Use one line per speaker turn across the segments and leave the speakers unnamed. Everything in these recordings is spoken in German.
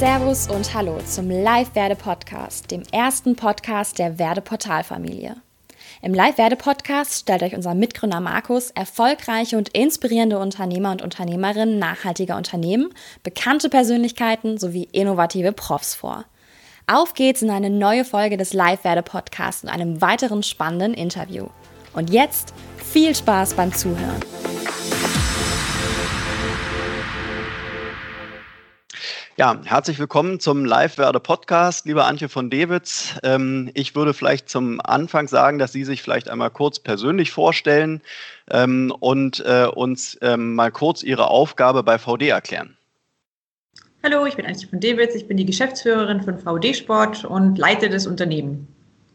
Servus und Hallo zum Live-Werde-Podcast, dem ersten Podcast der Werde-Portalfamilie. Im Live-Werde-Podcast stellt euch unser Mitgründer Markus erfolgreiche und inspirierende Unternehmer und Unternehmerinnen nachhaltiger Unternehmen, bekannte Persönlichkeiten sowie innovative Profs vor. Auf geht's in eine neue Folge des Live-Werde-Podcasts und einem weiteren spannenden Interview. Und jetzt viel Spaß beim Zuhören.
Ja, herzlich willkommen zum Live-Werde-Podcast, liebe Antje von Dewitz. Ähm, ich würde vielleicht zum Anfang sagen, dass Sie sich vielleicht einmal kurz persönlich vorstellen ähm, und äh, uns ähm, mal kurz Ihre Aufgabe bei VD erklären.
Hallo, ich bin Antje von Dewitz, ich bin die Geschäftsführerin von VD Sport und leite das Unternehmen.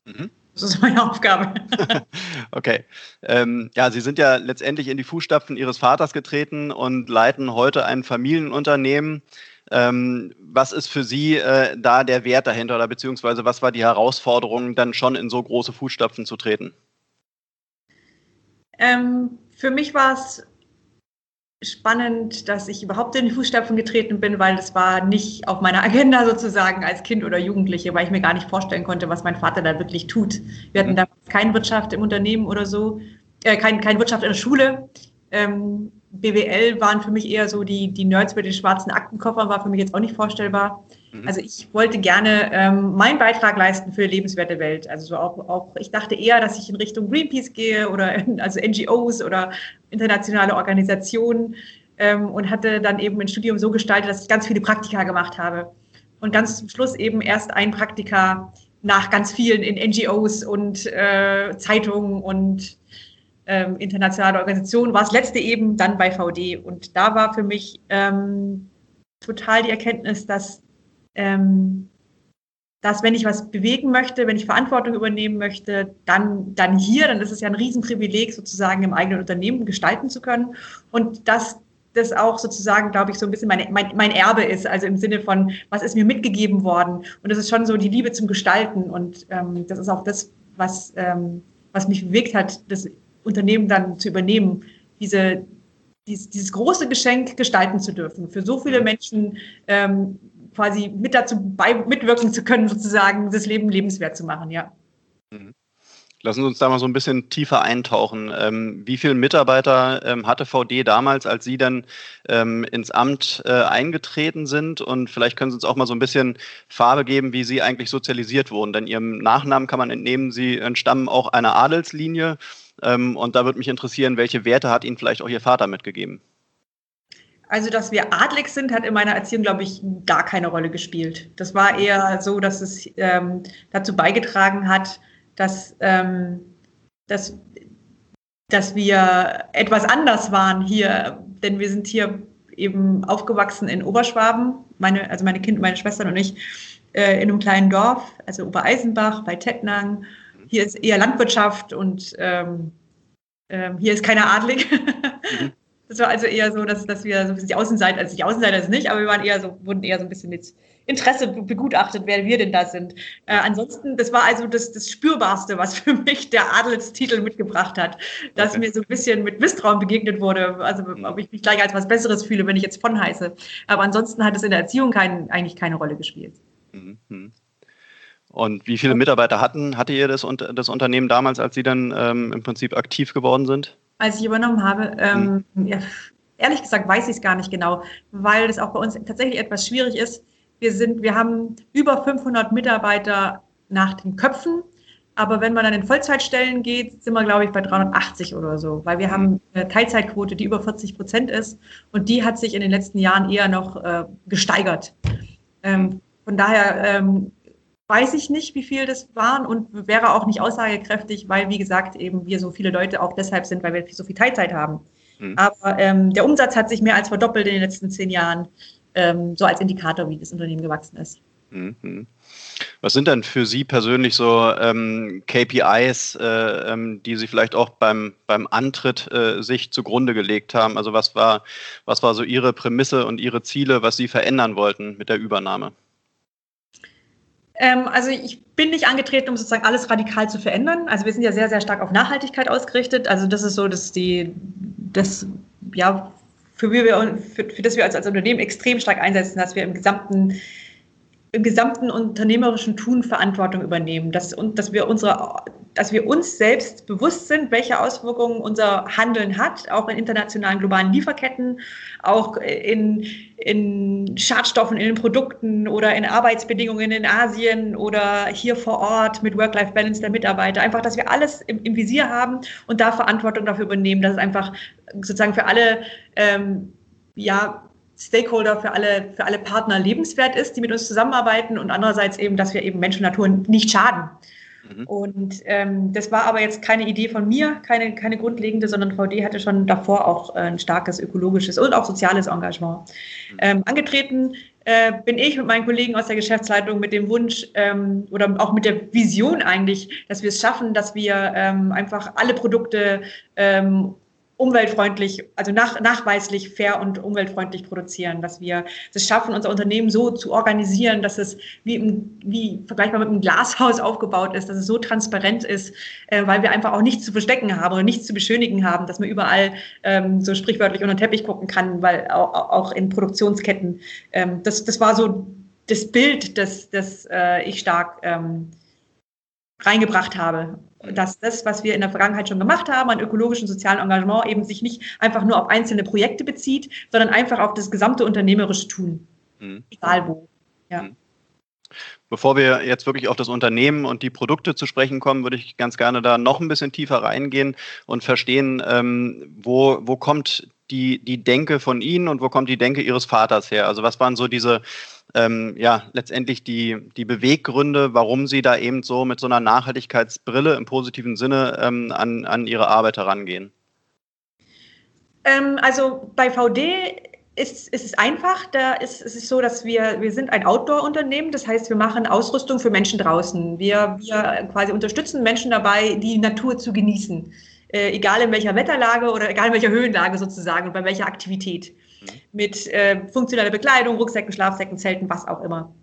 Mhm. Das ist meine Aufgabe.
okay. Ähm, ja, Sie sind ja letztendlich in die Fußstapfen Ihres Vaters getreten und leiten heute ein Familienunternehmen. Ähm, was ist für Sie äh, da der Wert dahinter oder beziehungsweise was war die Herausforderung, dann schon in so große Fußstapfen zu treten?
Ähm, für mich war es spannend, dass ich überhaupt in die Fußstapfen getreten bin, weil das war nicht auf meiner Agenda sozusagen als Kind oder Jugendliche, weil ich mir gar nicht vorstellen konnte, was mein Vater da wirklich tut. Wir hatten mhm. damals keine Wirtschaft im Unternehmen oder so, äh, kein, keine Wirtschaft in der Schule. Ähm, BWL waren für mich eher so die, die Nerds mit den schwarzen Aktenkoffern, war für mich jetzt auch nicht vorstellbar. Mhm. Also ich wollte gerne ähm, meinen Beitrag leisten für lebenswerte Welt. Also so auch, auch, ich dachte eher, dass ich in Richtung Greenpeace gehe oder also NGOs oder internationale Organisationen ähm, und hatte dann eben ein Studium so gestaltet, dass ich ganz viele Praktika gemacht habe. Und ganz zum Schluss eben erst ein Praktika nach ganz vielen in NGOs und äh, Zeitungen und ähm, internationale Organisation, war das letzte eben dann bei VD. Und da war für mich ähm, total die Erkenntnis, dass, ähm, dass wenn ich was bewegen möchte, wenn ich Verantwortung übernehmen möchte, dann, dann hier, dann ist es ja ein Riesenprivileg, sozusagen im eigenen Unternehmen gestalten zu können. Und dass das auch sozusagen, glaube ich, so ein bisschen meine, mein, mein Erbe ist, also im Sinne von, was ist mir mitgegeben worden? Und das ist schon so die Liebe zum Gestalten. Und ähm, das ist auch das, was, ähm, was mich bewegt hat, das Unternehmen dann zu übernehmen, diese, dieses, dieses große Geschenk gestalten zu dürfen, für so viele Menschen ähm, quasi mit dazu bei, mitwirken zu können, sozusagen das Leben lebenswert zu machen, ja.
Mhm. Lassen Sie uns da mal so ein bisschen tiefer eintauchen. Ähm, wie viele Mitarbeiter ähm, hatte VD damals, als Sie dann ähm, ins Amt äh, eingetreten sind? Und vielleicht können Sie uns auch mal so ein bisschen Farbe geben, wie Sie eigentlich sozialisiert wurden. Denn Ihrem Nachnamen kann man entnehmen, Sie entstammen auch einer Adelslinie. Ähm, und da würde mich interessieren, welche Werte hat Ihnen vielleicht auch Ihr Vater mitgegeben?
Also, dass wir adlig sind, hat in meiner Erziehung, glaube ich, gar keine Rolle gespielt. Das war eher so, dass es ähm, dazu beigetragen hat, dass, ähm, dass, dass wir etwas anders waren hier, denn wir sind hier eben aufgewachsen in Oberschwaben, meine, also meine Kinder, meine Schwestern und ich, äh, in einem kleinen Dorf, also Obereisenbach bei Tettnang hier ist eher Landwirtschaft und ähm, ähm, hier ist keiner adlig. Mhm. Das war also eher so, dass, dass wir so ein bisschen die Außenseiter, also die Außenseiter ist nicht, aber wir waren eher so, wurden eher so ein bisschen mit Interesse begutachtet, wer wir denn da sind. Äh, ansonsten, das war also das, das Spürbarste, was für mich der Adelstitel mitgebracht hat, dass okay. mir so ein bisschen mit Misstrauen begegnet wurde, also mhm. ob ich mich gleich als was Besseres fühle, wenn ich jetzt von heiße. Aber ansonsten hat es in der Erziehung kein, eigentlich keine Rolle gespielt. Mhm.
Und wie viele Mitarbeiter hatten, hatte ihr das, das Unternehmen damals, als Sie dann ähm, im Prinzip aktiv geworden sind?
Als ich übernommen habe, ähm, hm. ja, ehrlich gesagt weiß ich es gar nicht genau, weil das auch bei uns tatsächlich etwas schwierig ist. Wir, sind, wir haben über 500 Mitarbeiter nach den Köpfen, aber wenn man dann in Vollzeitstellen geht, sind wir, glaube ich, bei 380 oder so, weil wir haben eine Teilzeitquote, die über 40 Prozent ist und die hat sich in den letzten Jahren eher noch äh, gesteigert. Ähm, von daher ähm, weiß ich nicht, wie viel das waren und wäre auch nicht aussagekräftig, weil, wie gesagt, eben wir so viele Leute auch deshalb sind, weil wir so viel Teilzeit haben. Mhm. Aber ähm, der Umsatz hat sich mehr als verdoppelt in den letzten zehn Jahren, ähm, so als Indikator, wie das Unternehmen gewachsen ist.
Mhm. Was sind denn für Sie persönlich so ähm, KPIs, äh, ähm, die Sie vielleicht auch beim, beim Antritt äh, sich zugrunde gelegt haben? Also was war, was war so Ihre Prämisse und Ihre Ziele, was Sie verändern wollten mit der Übernahme?
Ähm, also ich bin nicht angetreten, um sozusagen alles radikal zu verändern. Also wir sind ja sehr, sehr stark auf Nachhaltigkeit ausgerichtet. Also das ist so, dass die, das, ja, für, wir, für, für das wir als, als Unternehmen extrem stark einsetzen, dass wir im gesamten im gesamten unternehmerischen Tun Verantwortung übernehmen, dass, dass, wir unsere, dass wir uns selbst bewusst sind, welche Auswirkungen unser Handeln hat, auch in internationalen globalen Lieferketten, auch in, in Schadstoffen in den Produkten oder in Arbeitsbedingungen in Asien oder hier vor Ort mit Work-Life-Balance der Mitarbeiter. Einfach, dass wir alles im, im, Visier haben und da Verantwortung dafür übernehmen, dass es einfach sozusagen für alle ähm, ja, Stakeholder, für alle, für alle Partner lebenswert ist, die mit uns zusammenarbeiten und andererseits eben, dass wir eben Mensch und Natur nicht schaden. Mhm. Und ähm, das war aber jetzt keine Idee von mir, keine, keine grundlegende, sondern VD hatte schon davor auch äh, ein starkes ökologisches und auch soziales Engagement. Mhm. Ähm, angetreten äh, bin ich mit meinen Kollegen aus der Geschäftsleitung mit dem Wunsch ähm, oder auch mit der Vision eigentlich, dass wir es schaffen, dass wir ähm, einfach alle Produkte ähm, umweltfreundlich, also nach, nachweislich fair und umweltfreundlich produzieren, dass wir es schaffen, unser Unternehmen so zu organisieren, dass es wie, im, wie vergleichbar mit einem Glashaus aufgebaut ist, dass es so transparent ist, äh, weil wir einfach auch nichts zu verstecken haben oder nichts zu beschönigen haben, dass man überall ähm, so sprichwörtlich unter den Teppich gucken kann, weil auch, auch in Produktionsketten, ähm, das, das war so das Bild, das, das äh, ich stark ähm, reingebracht habe dass das, was wir in der Vergangenheit schon gemacht haben, an ökologischen sozialen Engagement, eben sich nicht einfach nur auf einzelne Projekte bezieht, sondern einfach auf das gesamte unternehmerische Tun. Mhm. Egal wo. Ja. Mhm.
Bevor wir jetzt wirklich auf das Unternehmen und die Produkte zu sprechen kommen, würde ich ganz gerne da noch ein bisschen tiefer reingehen und verstehen, ähm, wo, wo kommt die, die Denke von Ihnen und wo kommt die Denke Ihres Vaters her? Also was waren so diese, ähm, ja, letztendlich die, die Beweggründe, warum Sie da eben so mit so einer Nachhaltigkeitsbrille im positiven Sinne ähm, an, an Ihre Arbeit herangehen?
Ähm, also bei VD ist, ist es einfach. Da ist, ist es so, dass wir, wir sind ein Outdoor-Unternehmen. Das heißt, wir machen Ausrüstung für Menschen draußen. Wir, wir quasi unterstützen Menschen dabei, die Natur zu genießen. Äh, egal in welcher Wetterlage oder egal in welcher Höhenlage sozusagen und bei welcher Aktivität. Mhm. Mit äh, funktioneller Bekleidung, Rucksäcken, Schlafsäcken, Zelten, was auch immer.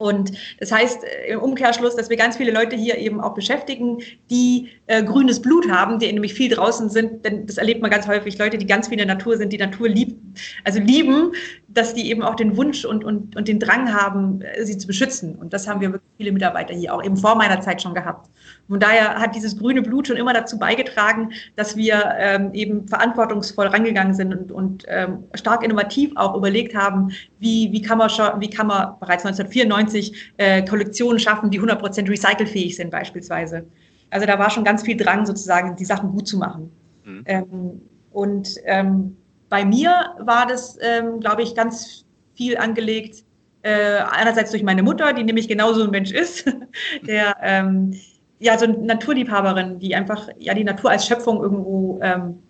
Und das heißt äh, im Umkehrschluss, dass wir ganz viele Leute hier eben auch beschäftigen, die äh, grünes Blut haben, die nämlich viel draußen sind. Denn das erlebt man ganz häufig, Leute, die ganz viel in der Natur sind, die Natur lieben, also lieben, dass die eben auch den Wunsch und, und, und den Drang haben, äh, sie zu beschützen. Und das haben wir wirklich viele Mitarbeiter hier auch eben vor meiner Zeit schon gehabt. Von daher hat dieses grüne Blut schon immer dazu beigetragen, dass wir ähm, eben verantwortungsvoll rangegangen sind und, und ähm, stark innovativ auch überlegt haben, wie, wie, kann man schon, wie kann man bereits 1994 äh, Kollektionen schaffen, die 100% recycelfähig sind beispielsweise. Also da war schon ganz viel Drang sozusagen, die Sachen gut zu machen. Mhm. Ähm, und ähm, bei mir war das, ähm, glaube ich, ganz viel angelegt. Äh, einerseits durch meine Mutter, die nämlich genauso ein Mensch ist, der ähm, ja so eine Naturliebhaberin, die einfach ja die Natur als Schöpfung irgendwo ähm,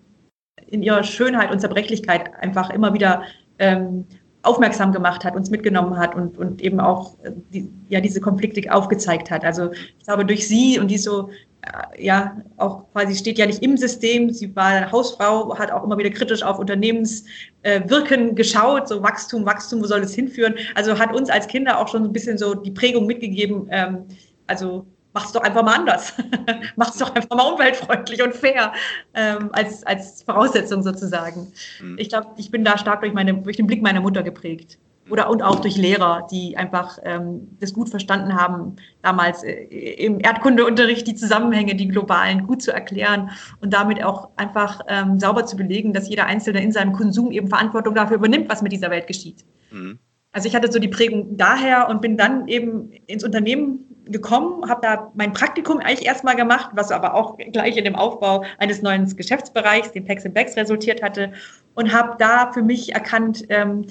in ihrer Schönheit und Zerbrechlichkeit einfach immer wieder ähm, aufmerksam gemacht hat, uns mitgenommen hat und, und eben auch äh, die, ja diese Konflikte aufgezeigt hat. Also ich glaube durch sie und die so äh, ja auch quasi steht ja nicht im System. Sie war Hausfrau, hat auch immer wieder kritisch auf Unternehmenswirken äh, geschaut, so Wachstum, Wachstum, wo soll es hinführen? Also hat uns als Kinder auch schon ein bisschen so die Prägung mitgegeben. Ähm, also mach's doch einfach mal anders. mach's doch einfach mal umweltfreundlich und fair ähm, als, als Voraussetzung sozusagen. Mhm. Ich glaube, ich bin da stark durch, meine, durch den Blick meiner Mutter geprägt oder und auch durch Lehrer, die einfach ähm, das gut verstanden haben, damals äh, im Erdkundeunterricht die Zusammenhänge, die globalen, gut zu erklären und damit auch einfach ähm, sauber zu belegen, dass jeder Einzelne in seinem Konsum eben Verantwortung dafür übernimmt, was mit dieser Welt geschieht. Mhm. Also ich hatte so die Prägung daher und bin dann eben ins Unternehmen gekommen, habe da mein Praktikum eigentlich erstmal gemacht, was aber auch gleich in dem Aufbau eines neuen Geschäftsbereichs, dem Packs Bags, resultiert hatte und habe da für mich erkannt, ähm,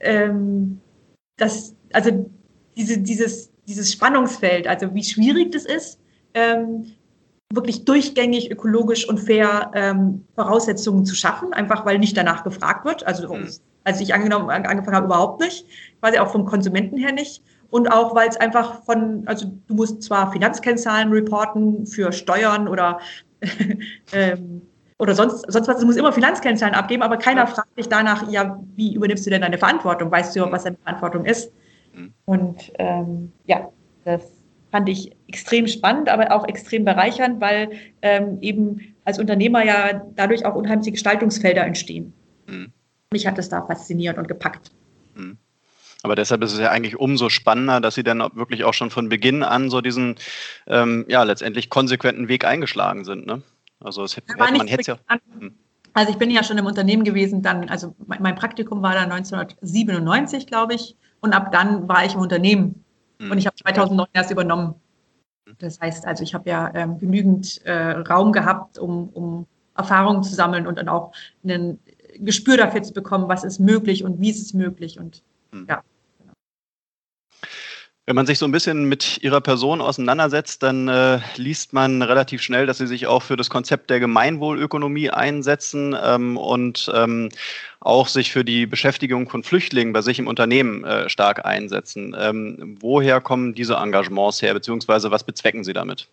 ähm, dass, also diese, dieses, dieses Spannungsfeld, also wie schwierig das ist, ähm, wirklich durchgängig, ökologisch und fair ähm, Voraussetzungen zu schaffen, einfach weil nicht danach gefragt wird. Also mhm. als ich angenommen, angefangen habe, überhaupt nicht, quasi auch vom Konsumenten her nicht. Und auch, weil es einfach von, also du musst zwar Finanzkennzahlen reporten für Steuern oder ähm, oder sonst, sonst was, du musst immer Finanzkennzahlen abgeben, aber keiner fragt dich danach, ja, wie übernimmst du denn deine Verantwortung? Weißt du, was deine Verantwortung ist? Mhm. Und ähm, ja, das fand ich extrem spannend, aber auch extrem bereichernd, weil ähm, eben als Unternehmer ja dadurch auch unheimliche Gestaltungsfelder entstehen. Mhm. Mich hat das da fasziniert und gepackt.
Aber deshalb ist es ja eigentlich umso spannender, dass Sie dann wirklich auch schon von Beginn an so diesen, ähm, ja, letztendlich konsequenten Weg eingeschlagen sind. Ne? Also es hätte, man hätte ja. Hm.
Also ich bin ja schon im Unternehmen gewesen, dann, also mein Praktikum war da 1997, glaube ich, und ab dann war ich im Unternehmen. Hm. Und ich habe 2009 erst übernommen. Das heißt, also ich habe ja ähm, genügend äh, Raum gehabt, um, um Erfahrungen zu sammeln und dann auch ein Gespür dafür zu bekommen, was ist möglich und wie ist es möglich. Und hm. ja.
Wenn man sich so ein bisschen mit Ihrer Person auseinandersetzt, dann äh, liest man relativ schnell, dass Sie sich auch für das Konzept der Gemeinwohlökonomie einsetzen ähm, und ähm, auch sich für die Beschäftigung von Flüchtlingen bei sich im Unternehmen äh, stark einsetzen. Ähm, woher kommen diese Engagements her, beziehungsweise was bezwecken Sie damit?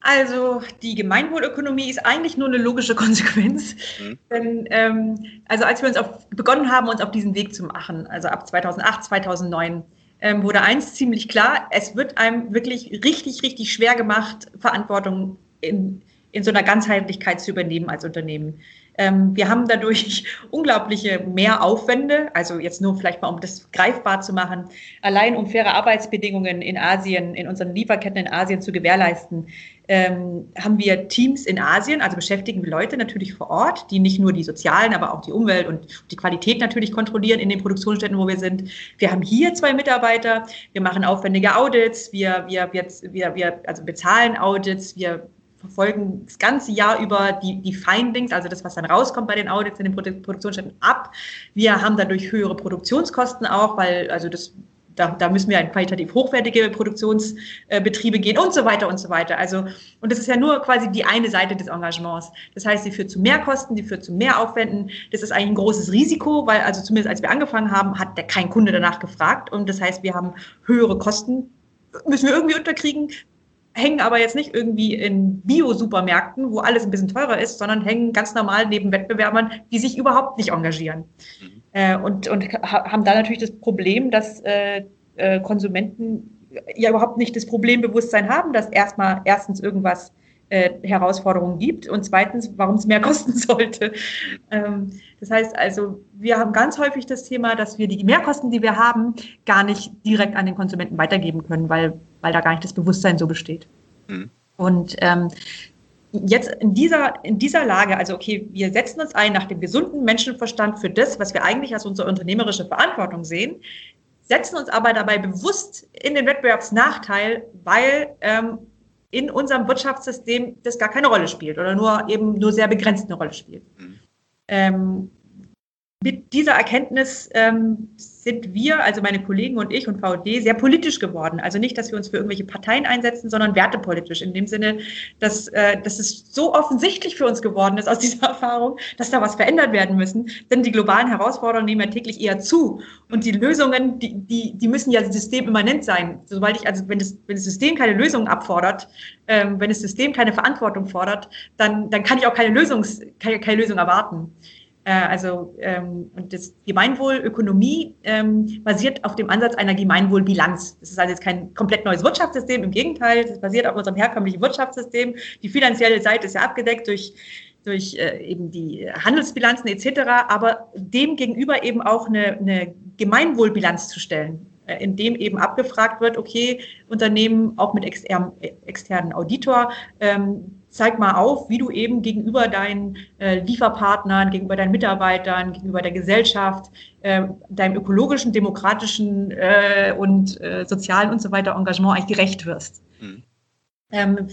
Also die Gemeinwohlökonomie ist eigentlich nur eine logische Konsequenz. Mhm. Denn ähm, also als wir uns auf, begonnen haben, uns auf diesen Weg zu machen, also ab 2008, 2009, ähm, wurde eins ziemlich klar, es wird einem wirklich richtig, richtig schwer gemacht, Verantwortung in, in so einer Ganzheitlichkeit zu übernehmen als Unternehmen. Ähm, wir haben dadurch unglaubliche Mehraufwände, also jetzt nur vielleicht mal, um das greifbar zu machen, allein um faire Arbeitsbedingungen in Asien, in unseren Lieferketten in Asien zu gewährleisten, ähm, haben wir Teams in Asien, also beschäftigen wir Leute natürlich vor Ort, die nicht nur die sozialen, aber auch die Umwelt und die Qualität natürlich kontrollieren in den Produktionsstätten, wo wir sind. Wir haben hier zwei Mitarbeiter, wir machen aufwendige Audits, wir, wir, wir, wir, also bezahlen Audits, wir verfolgen das ganze Jahr über die, die Findings, also das, was dann rauskommt bei den Audits in den Produktionsstätten ab. Wir haben dadurch höhere Produktionskosten auch, weil also das da, da müssen wir in qualitativ hochwertige Produktionsbetriebe gehen und so weiter und so weiter. Also, und das ist ja nur quasi die eine Seite des Engagements. Das heißt, sie führt zu mehr Kosten, die führt zu mehr Aufwänden. Das ist eigentlich ein großes Risiko, weil also zumindest als wir angefangen haben, hat der kein Kunde danach gefragt. Und das heißt, wir haben höhere Kosten, müssen wir irgendwie unterkriegen, hängen aber jetzt nicht irgendwie in Bio-Supermärkten, wo alles ein bisschen teurer ist, sondern hängen ganz normal neben Wettbewerbern, die sich überhaupt nicht engagieren. Mhm. Äh, und, und haben da natürlich das Problem, dass äh, äh, Konsumenten ja überhaupt nicht das Problembewusstsein haben, dass erstmal erstens irgendwas äh, Herausforderungen gibt und zweitens, warum es mehr kosten sollte. Ähm, das heißt also, wir haben ganz häufig das Thema, dass wir die Mehrkosten, die wir haben, gar nicht direkt an den Konsumenten weitergeben können, weil, weil da gar nicht das Bewusstsein so besteht. Mhm. Und ähm, jetzt in dieser, in dieser Lage, also okay, wir setzen uns ein nach dem gesunden Menschenverstand für das, was wir eigentlich als unsere unternehmerische Verantwortung sehen, setzen uns aber dabei bewusst in den Wettbewerbsnachteil, weil ähm, in unserem Wirtschaftssystem das gar keine Rolle spielt oder nur eben nur sehr begrenzt eine Rolle spielt. Mhm. Ähm, mit dieser Erkenntnis ähm, sind wir, also meine Kollegen und ich und VD, sehr politisch geworden. Also nicht, dass wir uns für irgendwelche Parteien einsetzen, sondern wertepolitisch. In dem Sinne, dass, äh, dass es so offensichtlich für uns geworden ist aus dieser Erfahrung, dass da was verändert werden müssen. Denn die globalen Herausforderungen nehmen ja täglich eher zu. Und die Lösungen, die, die, die müssen ja systemimmanent sein. Sobald ich, also wenn das, wenn das System keine Lösungen abfordert, ähm, wenn das System keine Verantwortung fordert, dann, dann kann ich auch keine, Lösungs, keine, keine Lösung erwarten. Äh, also ähm, und das Gemeinwohlökonomie ähm, basiert auf dem Ansatz einer Gemeinwohlbilanz. Das ist also jetzt kein komplett neues Wirtschaftssystem, im Gegenteil, das basiert auf unserem herkömmlichen Wirtschaftssystem. Die finanzielle Seite ist ja abgedeckt durch durch äh, eben die Handelsbilanzen etc., aber dem gegenüber eben auch eine, eine Gemeinwohlbilanz zu stellen, äh, in dem eben abgefragt wird, okay, Unternehmen auch mit externen, externen Auditor, ähm, zeig mal auf, wie du eben gegenüber deinen äh, Lieferpartnern, gegenüber deinen Mitarbeitern, gegenüber der Gesellschaft, äh, deinem ökologischen, demokratischen äh, und äh, sozialen und so weiter Engagement eigentlich gerecht wirst. Mhm. Ähm,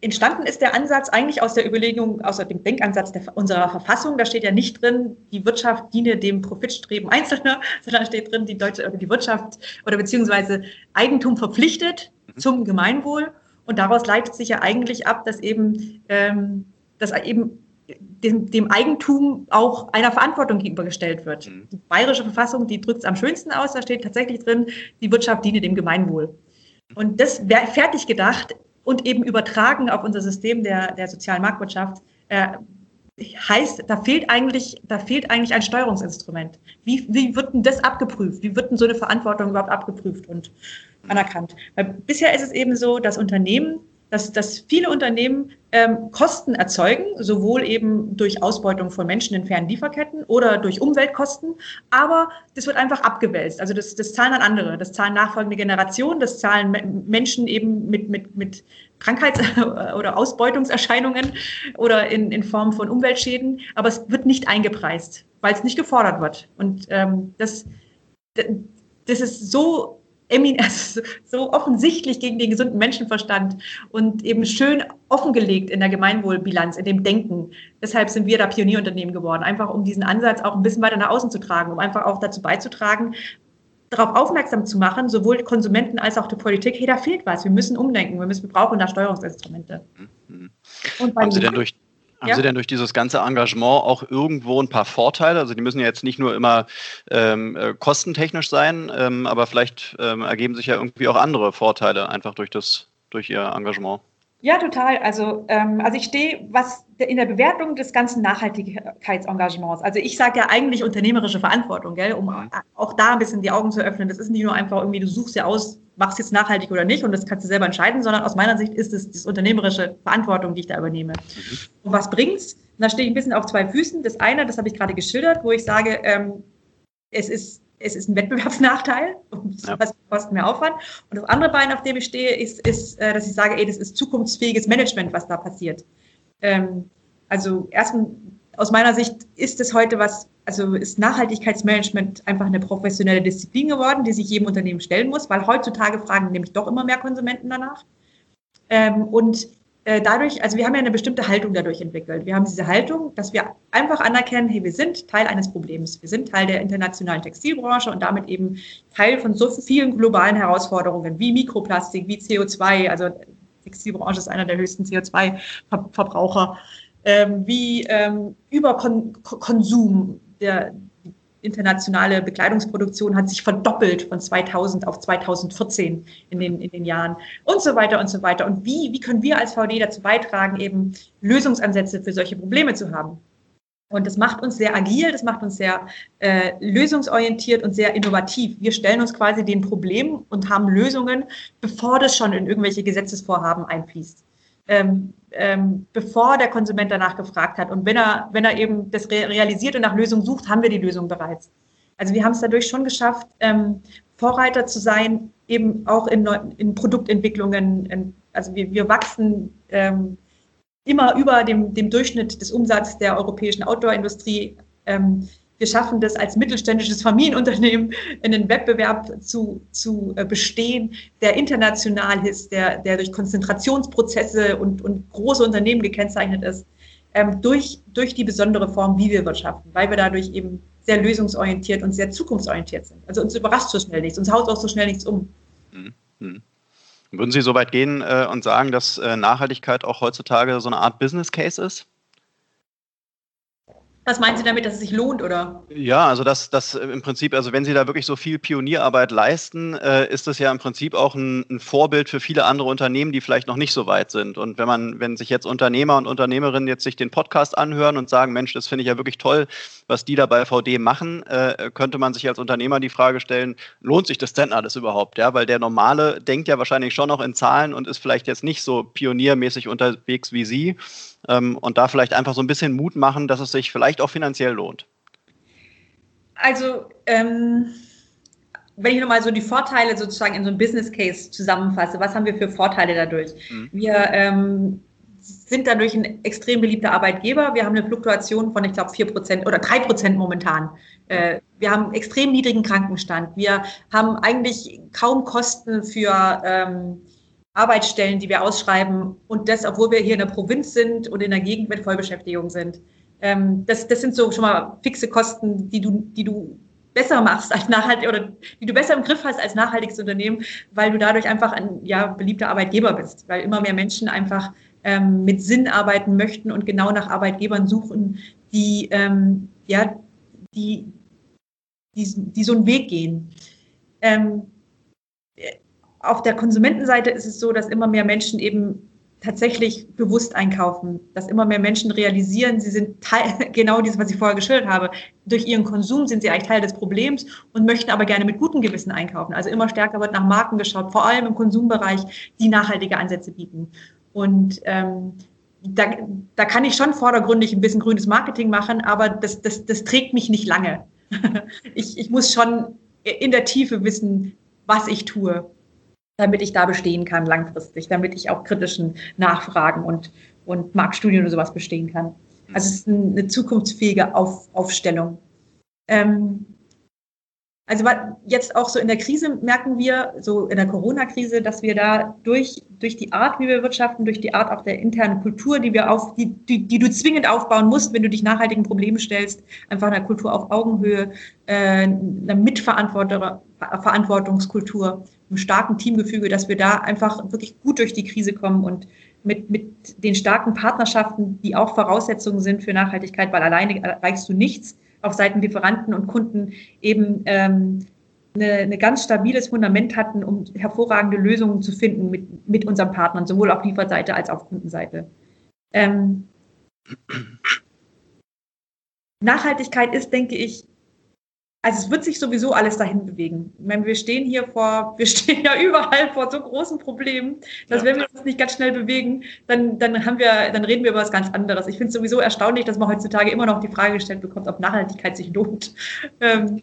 entstanden ist der Ansatz eigentlich aus der Überlegung, aus dem Denkansatz der, unserer Verfassung. Da steht ja nicht drin, die Wirtschaft diene dem Profitstreben Einzelner, sondern steht drin, die deutsche die Wirtschaft oder beziehungsweise Eigentum verpflichtet mhm. zum Gemeinwohl. Und daraus leitet sich ja eigentlich ab, dass eben, ähm, dass eben dem, dem, Eigentum auch einer Verantwortung gegenübergestellt wird. Mhm. Die bayerische Verfassung, die drückt es am schönsten aus, da steht tatsächlich drin, die Wirtschaft diene dem Gemeinwohl. Und das wäre fertig gedacht und eben übertragen auf unser System der, der sozialen Marktwirtschaft, äh, heißt, da fehlt eigentlich, da fehlt eigentlich ein Steuerungsinstrument. Wie, wie wird denn das abgeprüft? Wie wird denn so eine Verantwortung überhaupt abgeprüft und anerkannt? Weil bisher ist es eben so, dass Unternehmen dass, dass viele Unternehmen ähm, Kosten erzeugen, sowohl eben durch Ausbeutung von Menschen in fernen Lieferketten oder durch Umweltkosten, aber das wird einfach abgewälzt. Also das, das zahlen dann andere, das zahlen nachfolgende Generationen, das zahlen Menschen eben mit, mit, mit Krankheits- oder Ausbeutungserscheinungen oder in, in Form von Umweltschäden, aber es wird nicht eingepreist, weil es nicht gefordert wird. Und ähm, das, das ist so also so offensichtlich gegen den gesunden Menschenverstand und eben schön offengelegt in der Gemeinwohlbilanz, in dem Denken. Deshalb sind wir da Pionierunternehmen geworden, einfach um diesen Ansatz auch ein bisschen weiter nach außen zu tragen, um einfach auch dazu beizutragen, darauf aufmerksam zu machen, sowohl Konsumenten als auch die Politik, hey, da fehlt was, wir müssen umdenken, wir, müssen, wir brauchen da Steuerungsinstrumente.
Mhm. Haben Sie denn durch haben ja. Sie denn durch dieses ganze Engagement auch irgendwo ein paar Vorteile? Also die müssen ja jetzt nicht nur immer ähm, äh, kostentechnisch sein, ähm, aber vielleicht ähm, ergeben sich ja irgendwie auch andere Vorteile einfach durch das, durch Ihr Engagement.
Ja, total. Also, ähm, also ich stehe was in der Bewertung des ganzen Nachhaltigkeitsengagements. Also ich sage ja eigentlich unternehmerische Verantwortung, gell, um mhm. auch da ein bisschen die Augen zu öffnen. Das ist nicht nur einfach irgendwie, du suchst ja aus, machst jetzt nachhaltig oder nicht und das kannst du selber entscheiden, sondern aus meiner Sicht ist es das unternehmerische Verantwortung, die ich da übernehme. Mhm. Und was bringt's? Da stehe ich ein bisschen auf zwei Füßen. Das eine, das habe ich gerade geschildert, wo ich sage, ähm, es ist es ist ein Wettbewerbsnachteil und ja. kostet mehr Aufwand. Und das andere Bein, auf dem ich stehe, ist, ist äh, dass ich sage, ey, das ist zukunftsfähiges Management, was da passiert. Ähm, also erstmal aus meiner Sicht ist es heute was, also ist Nachhaltigkeitsmanagement einfach eine professionelle Disziplin geworden, die sich jedem Unternehmen stellen muss, weil heutzutage fragen nämlich doch immer mehr Konsumenten danach. Ähm, und dadurch, also wir haben ja eine bestimmte Haltung dadurch entwickelt. Wir haben diese Haltung, dass wir einfach anerkennen, hey, wir sind Teil eines Problems. Wir sind Teil der internationalen Textilbranche und damit eben Teil von so vielen globalen Herausforderungen wie Mikroplastik, wie CO2. Also Textilbranche ist einer der höchsten CO2-Verbraucher, ähm, wie ähm, Überkonsum der, internationale Bekleidungsproduktion hat sich verdoppelt von 2000 auf 2014 in den, in den Jahren und so weiter und so weiter. Und wie, wie können wir als VD dazu beitragen, eben Lösungsansätze für solche Probleme zu haben? Und das macht uns sehr agil, das macht uns sehr äh, lösungsorientiert und sehr innovativ. Wir stellen uns quasi den Problem und haben Lösungen, bevor das schon in irgendwelche Gesetzesvorhaben einfließt ähm, ähm, bevor der Konsument danach gefragt hat. Und wenn er, wenn er eben das realisiert und nach Lösungen sucht, haben wir die Lösung bereits. Also wir haben es dadurch schon geschafft, ähm, Vorreiter zu sein, eben auch in, in Produktentwicklungen. In, also wir, wir wachsen ähm, immer über dem, dem Durchschnitt des Umsatzes der europäischen Outdoor-Industrie. Ähm, wir schaffen das als mittelständisches Familienunternehmen in den Wettbewerb zu, zu äh, bestehen, der international ist, der, der durch Konzentrationsprozesse und, und große Unternehmen gekennzeichnet ist, ähm, durch, durch die besondere Form, wie wir wirtschaften, weil wir dadurch eben sehr lösungsorientiert und sehr zukunftsorientiert sind. Also uns überrascht so schnell nichts, uns haut auch so schnell nichts um. Mhm.
mhm. Würden Sie so weit gehen äh, und sagen, dass äh, Nachhaltigkeit auch heutzutage so eine Art Business Case ist?
Was meinen Sie damit, dass es sich lohnt, oder?
Ja, also das, das im Prinzip, also wenn Sie da wirklich so viel Pionierarbeit leisten, äh, ist das ja im Prinzip auch ein, ein, Vorbild für viele andere Unternehmen, die vielleicht noch nicht so weit sind. Und wenn man, wenn sich jetzt Unternehmer und Unternehmerinnen jetzt sich den Podcast anhören und sagen, Mensch, das finde ich ja wirklich toll, was die da bei VD machen, äh, könnte man sich als Unternehmer die Frage stellen, lohnt sich das denn alles überhaupt? Ja, weil der Normale denkt ja wahrscheinlich schon noch in Zahlen und ist vielleicht jetzt nicht so pioniermäßig unterwegs wie Sie ähm, und da vielleicht einfach so ein bisschen Mut machen, dass es sich vielleicht auch finanziell lohnt?
Also, ähm, wenn ich nochmal so die Vorteile sozusagen in so einem Business Case zusammenfasse, was haben wir für Vorteile dadurch? Mhm. Wir ähm, sind dadurch ein extrem beliebter Arbeitgeber. Wir haben eine Fluktuation von, ich glaube, 4% oder 3% momentan. Äh, wir haben extrem niedrigen Krankenstand. Wir haben eigentlich kaum Kosten für ähm, Arbeitsstellen, die wir ausschreiben und das, obwohl wir hier in der Provinz sind und in der Gegend mit Vollbeschäftigung sind. Ähm, das, das sind so schon mal fixe Kosten, die du, die du besser machst als nachhaltig oder die du besser im Griff hast als nachhaltiges Unternehmen, weil du dadurch einfach ein ja, beliebter Arbeitgeber bist, weil immer mehr Menschen einfach ähm, mit Sinn arbeiten möchten und genau nach Arbeitgebern suchen, die ähm, ja die, die, die so einen Weg gehen. Ähm, auf der Konsumentenseite ist es so, dass immer mehr Menschen eben tatsächlich bewusst einkaufen, dass immer mehr Menschen realisieren, sie sind Teil, genau dieses, was ich vorher geschildert habe. Durch ihren Konsum sind sie eigentlich Teil des Problems und möchten aber gerne mit gutem Gewissen einkaufen. Also immer stärker wird nach Marken geschaut, vor allem im Konsumbereich, die nachhaltige Ansätze bieten. Und ähm, da, da kann ich schon vordergründig ein bisschen grünes Marketing machen, aber das, das, das trägt mich nicht lange. ich, ich muss schon in der Tiefe wissen, was ich tue, damit ich da bestehen kann langfristig, damit ich auch kritischen Nachfragen und, und Marktstudien und sowas bestehen kann. Also es ist eine zukunftsfähige Auf, Aufstellung. Ähm, also jetzt auch so in der Krise merken wir, so in der Corona-Krise, dass wir da durch, durch die Art, wie wir wirtschaften, durch die Art auch der internen Kultur, die wir auf, die, die, die du zwingend aufbauen musst, wenn du dich nachhaltigen Problemen stellst, einfach einer Kultur auf Augenhöhe, äh, einer Mitverantwortungskultur, einem starken Teamgefüge, dass wir da einfach wirklich gut durch die Krise kommen und mit, mit den starken Partnerschaften, die auch Voraussetzungen sind für Nachhaltigkeit, weil alleine erreichst du nichts auf Seiten Lieferanten und Kunden eben ähm, eine ganz stabiles Fundament hatten, um hervorragende Lösungen zu finden mit, mit unseren Partnern, sowohl auf Lieferseite als auch auf Kundenseite. Ähm, Nachhaltigkeit ist, denke ich, also es wird sich sowieso alles dahin bewegen. Ich meine, wir stehen hier vor, wir stehen ja überall vor so großen Problemen, dass ja. wenn wir uns nicht ganz schnell bewegen, dann, dann haben wir, dann reden wir über was ganz anderes. Ich finde es sowieso erstaunlich, dass man heutzutage immer noch die Frage gestellt bekommt, ob Nachhaltigkeit sich lohnt. Ähm,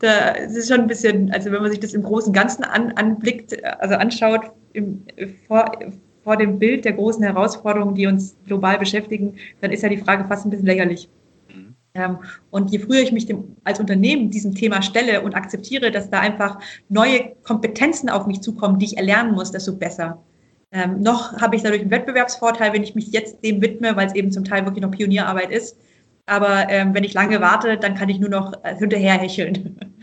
da es ist schon ein bisschen, also wenn man sich das im großen Ganzen an, anblickt, also anschaut, im, vor, vor dem Bild der großen Herausforderungen, die uns global beschäftigen, dann ist ja die Frage fast ein bisschen lächerlich. Ähm, und je früher ich mich dem, als Unternehmen diesem Thema stelle und akzeptiere, dass da einfach neue Kompetenzen auf mich zukommen, die ich erlernen muss, desto besser. Ähm, noch habe ich dadurch einen Wettbewerbsvorteil, wenn ich mich jetzt dem widme, weil es eben zum Teil wirklich noch Pionierarbeit ist. Aber ähm, wenn ich lange warte, dann kann ich nur noch äh, hinterher hecheln.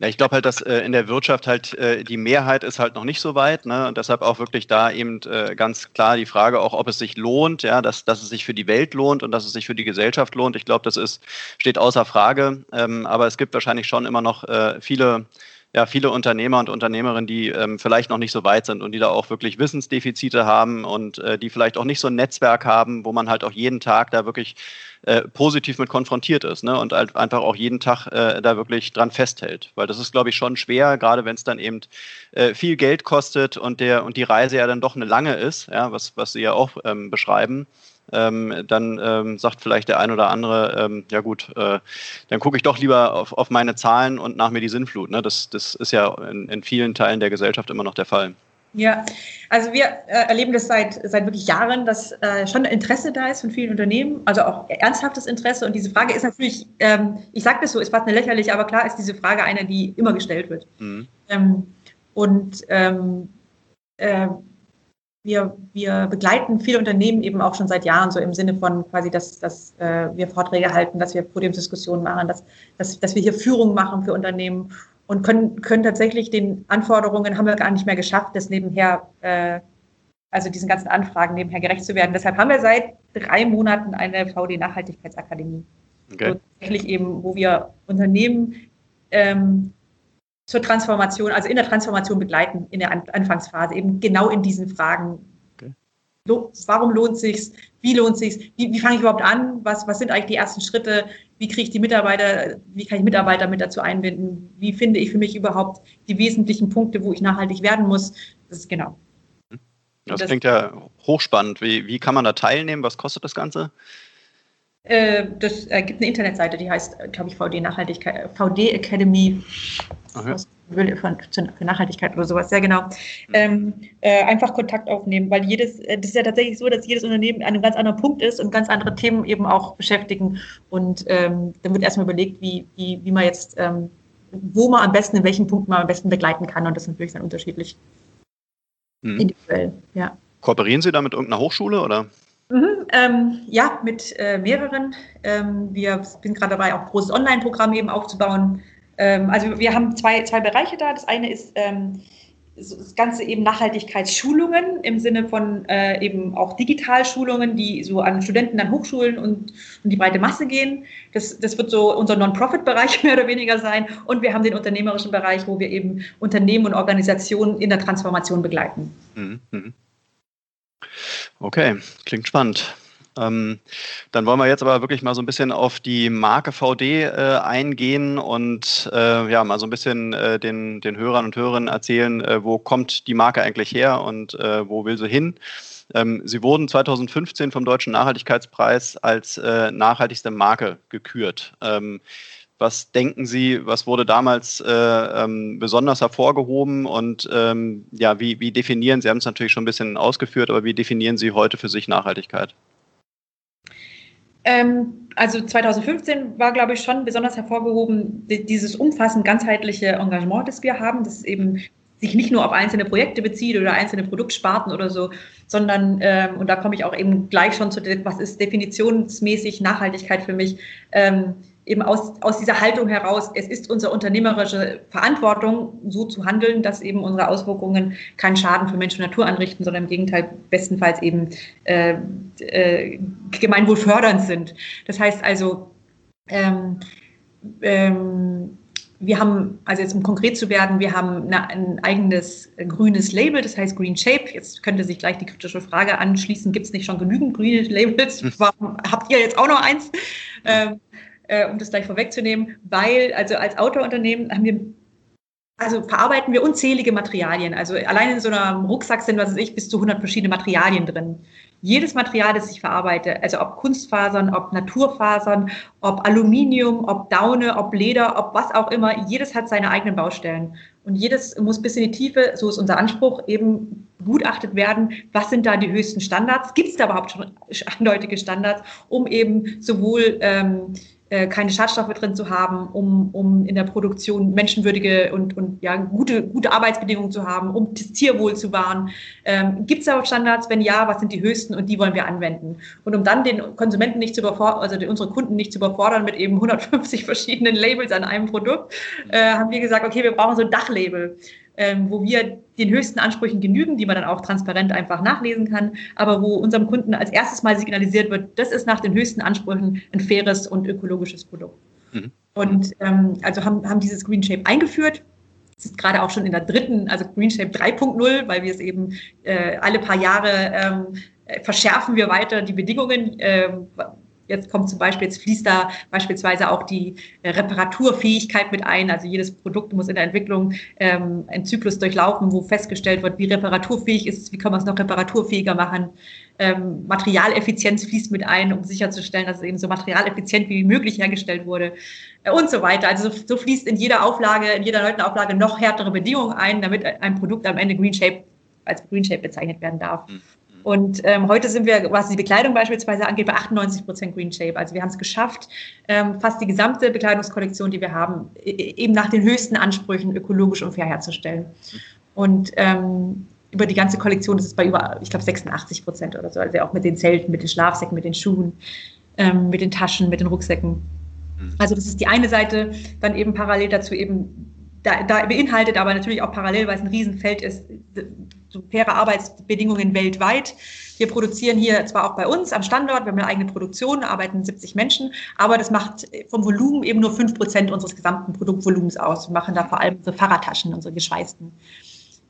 Ja, ich glaube halt, dass äh, in der Wirtschaft halt äh, die Mehrheit ist halt noch nicht so weit. Ne? Und deshalb auch wirklich da eben äh, ganz klar die Frage auch, ob es sich lohnt, ja, dass, dass es sich für die Welt lohnt und dass es sich für die Gesellschaft lohnt. Ich glaube, das ist, steht außer Frage. Ähm, aber es gibt wahrscheinlich schon immer noch äh, viele ja, viele Unternehmer und Unternehmerinnen, die ähm, vielleicht noch nicht so weit sind und die da auch wirklich Wissensdefizite haben und äh, die vielleicht auch nicht so ein Netzwerk haben, wo man halt auch jeden Tag da wirklich äh, positiv mit konfrontiert ist ne? und halt einfach auch jeden Tag äh, da wirklich dran festhält. Weil das ist, glaube ich, schon schwer, gerade wenn es dann eben äh, viel Geld kostet und, der, und die Reise ja dann doch eine lange ist, ja, was, was Sie ja auch ähm, beschreiben ähm, dann ähm, sagt vielleicht der ein oder andere, ähm, ja gut, äh, dann gucke ich doch lieber auf, auf meine Zahlen und nach mir die Sinnflut. Ne? Das, das ist ja in, in vielen Teilen der Gesellschaft immer noch der Fall.
Ja, also wir äh, erleben das seit, seit wirklich Jahren, dass äh, schon Interesse da ist von vielen Unternehmen, also auch ernsthaftes Interesse. Und diese Frage ist natürlich, ähm, ich sage das so, ist fast eine lächerlich, aber klar ist diese Frage eine, die immer gestellt wird. Mhm. Ähm, und ähm, äh, wir, wir begleiten viele Unternehmen eben auch schon seit Jahren, so im Sinne von quasi, dass, dass äh, wir Vorträge halten, dass wir Podiumsdiskussionen machen, dass, dass, dass wir hier Führung machen für Unternehmen und können, können tatsächlich den Anforderungen, haben wir gar nicht mehr geschafft, das nebenher, äh, also diesen ganzen Anfragen nebenher gerecht zu werden. Deshalb haben wir seit drei Monaten eine VD-Nachhaltigkeitsakademie. Okay. So tatsächlich eben, wo wir Unternehmen ähm, zur Transformation, also in der Transformation begleiten, in der Anfangsphase, eben genau in diesen Fragen. Okay. Warum lohnt es sich? Wie lohnt es sich? Wie, wie fange ich überhaupt an? Was, was sind eigentlich die ersten Schritte? Wie kriege ich die Mitarbeiter, wie kann ich Mitarbeiter mit dazu einbinden? Wie finde ich für mich überhaupt die wesentlichen Punkte, wo ich nachhaltig werden muss? Das ist genau.
Das, das klingt ja hochspannend. Wie, wie kann man da teilnehmen? Was kostet das Ganze?
Äh, das äh, gibt eine Internetseite, die heißt, glaube ich, VD Nachhaltigkeit, VD Academy für Nachhaltigkeit oder sowas, sehr genau. Ähm, äh, einfach Kontakt aufnehmen, weil jedes, äh, das ist ja tatsächlich so, dass jedes Unternehmen an einem ganz anderen Punkt ist und ganz andere Themen eben auch beschäftigen. Und ähm, dann wird erstmal überlegt, wie, wie, wie man jetzt, ähm, wo man am besten, in welchen Punkten man am besten begleiten kann. Und das ist natürlich dann unterschiedlich.
Mhm. Individuell, ja. Kooperieren Sie da mit irgendeiner Hochschule oder?
Mhm, ähm, ja, mit äh, mehreren. Ähm, wir sind gerade dabei, auch ein großes Online-Programm eben aufzubauen. Ähm, also wir haben zwei, zwei Bereiche da. Das eine ist ähm, das Ganze eben Nachhaltigkeitsschulungen im Sinne von äh, eben auch Digitalschulungen, die so an Studenten an Hochschulen und, und die breite Masse gehen. Das, das wird so unser Non-Profit-Bereich mehr oder weniger sein. Und wir haben den unternehmerischen Bereich, wo wir eben Unternehmen und Organisationen in der Transformation begleiten. Mhm.
Okay, klingt spannend. Ähm, dann wollen wir jetzt aber wirklich mal so ein bisschen auf die Marke VD äh, eingehen und äh, ja, mal so ein bisschen äh, den, den Hörern und Hörerinnen erzählen, äh, wo kommt die Marke eigentlich her und äh, wo will sie hin. Ähm, sie wurden 2015 vom Deutschen Nachhaltigkeitspreis als äh, nachhaltigste Marke gekürt. Ähm, was denken Sie, was wurde damals äh, ähm, besonders hervorgehoben und ähm, ja, wie, wie definieren, Sie haben es natürlich schon ein bisschen ausgeführt, aber wie definieren Sie heute für sich Nachhaltigkeit?
Ähm, also 2015 war, glaube ich, schon besonders hervorgehoben dieses umfassend ganzheitliche Engagement, das wir haben, das eben sich nicht nur auf einzelne Projekte bezieht oder einzelne Produktsparten oder so, sondern, ähm, und da komme ich auch eben gleich schon zu, was ist definitionsmäßig Nachhaltigkeit für mich, ähm, eben aus, aus dieser Haltung heraus, es ist unsere unternehmerische Verantwortung, so zu handeln, dass eben unsere Auswirkungen keinen Schaden für Mensch und Natur anrichten, sondern im Gegenteil bestenfalls eben äh, äh, gemeinwohlfördernd sind. Das heißt also, ähm, ähm, wir haben, also jetzt um konkret zu werden, wir haben ein eigenes grünes Label, das heißt Green Shape. Jetzt könnte sich gleich die kritische Frage anschließen, gibt es nicht schon genügend grüne Labels? Warum habt ihr jetzt auch noch eins? Ähm, äh, um das gleich vorwegzunehmen, weil, also als Autounternehmen haben wir also verarbeiten wir unzählige Materialien. Also allein in so einem Rucksack sind, was weiß ich, bis zu 100 verschiedene Materialien drin. Jedes Material, das ich verarbeite, also ob Kunstfasern, ob Naturfasern, ob Aluminium, ob Daune, ob Leder, ob was auch immer, jedes hat seine eigenen Baustellen. Und jedes muss bis in die Tiefe, so ist unser Anspruch, eben begutachtet werden, was sind da die höchsten Standards? Gibt es da überhaupt schon eindeutige Standards, um eben sowohl ähm, äh, keine Schadstoffe drin zu haben, um, um in der Produktion menschenwürdige und, und ja, gute, gute Arbeitsbedingungen zu haben, um das Tierwohl zu wahren. Ähm, Gibt es da auch Standards? Wenn ja, was sind die höchsten und die wollen wir anwenden? Und um dann den Konsumenten nicht zu überfordern, also unsere Kunden nicht zu überfordern mit eben 150 verschiedenen Labels an einem Produkt, äh, haben wir gesagt, okay, wir brauchen so ein Dachlabel ähm, wo wir den höchsten Ansprüchen genügen, die man dann auch transparent einfach nachlesen kann, aber wo unserem Kunden als erstes mal signalisiert wird, das ist nach den höchsten Ansprüchen ein faires und ökologisches Produkt. Mhm. Und ähm, also haben, haben dieses Green Shape eingeführt. Es ist gerade auch schon in der dritten, also Green Shape 3.0, weil wir es eben äh, alle paar Jahre ähm, verschärfen wir weiter die Bedingungen, äh, Jetzt kommt zum Beispiel, jetzt fließt da beispielsweise auch die äh, Reparaturfähigkeit mit ein. Also jedes Produkt muss in der Entwicklung ähm, einen Zyklus durchlaufen, wo festgestellt wird, wie reparaturfähig ist es, wie kann man es noch reparaturfähiger machen. Ähm, Materialeffizienz fließt mit ein, um sicherzustellen, dass es eben so materialeffizient wie möglich hergestellt wurde äh, und so weiter. Also so, so, fließt in jeder Auflage, in jeder neuen Auflage noch härtere Bedingungen ein, damit ein Produkt am Ende Green Shape als Green Shape bezeichnet werden darf. Mhm. Und ähm, heute sind wir, was die Bekleidung beispielsweise angeht, bei 98 Prozent Green Shape. Also wir haben es geschafft, ähm, fast die gesamte Bekleidungskollektion, die wir haben, e-, eben nach den höchsten Ansprüchen ökologisch und fair herzustellen. Und ähm, über die ganze Kollektion ist es bei über, ich glaube, 86 Prozent oder so. Also auch mit den Zelten, mit den Schlafsäcken, mit den Schuhen, ähm, mit den Taschen, mit den Rucksäcken. Mhm. Also das ist die eine Seite. Dann eben parallel dazu eben da, da beinhaltet aber natürlich auch parallel, weil es ein Riesenfeld ist, so faire Arbeitsbedingungen weltweit. Wir produzieren hier zwar auch bei uns am Standort, wir haben eine eigene Produktion, arbeiten 70 Menschen, aber das macht vom Volumen eben nur 5 Prozent unseres gesamten Produktvolumens aus. Wir machen da vor allem unsere Fahrradtaschen, unsere geschweißten.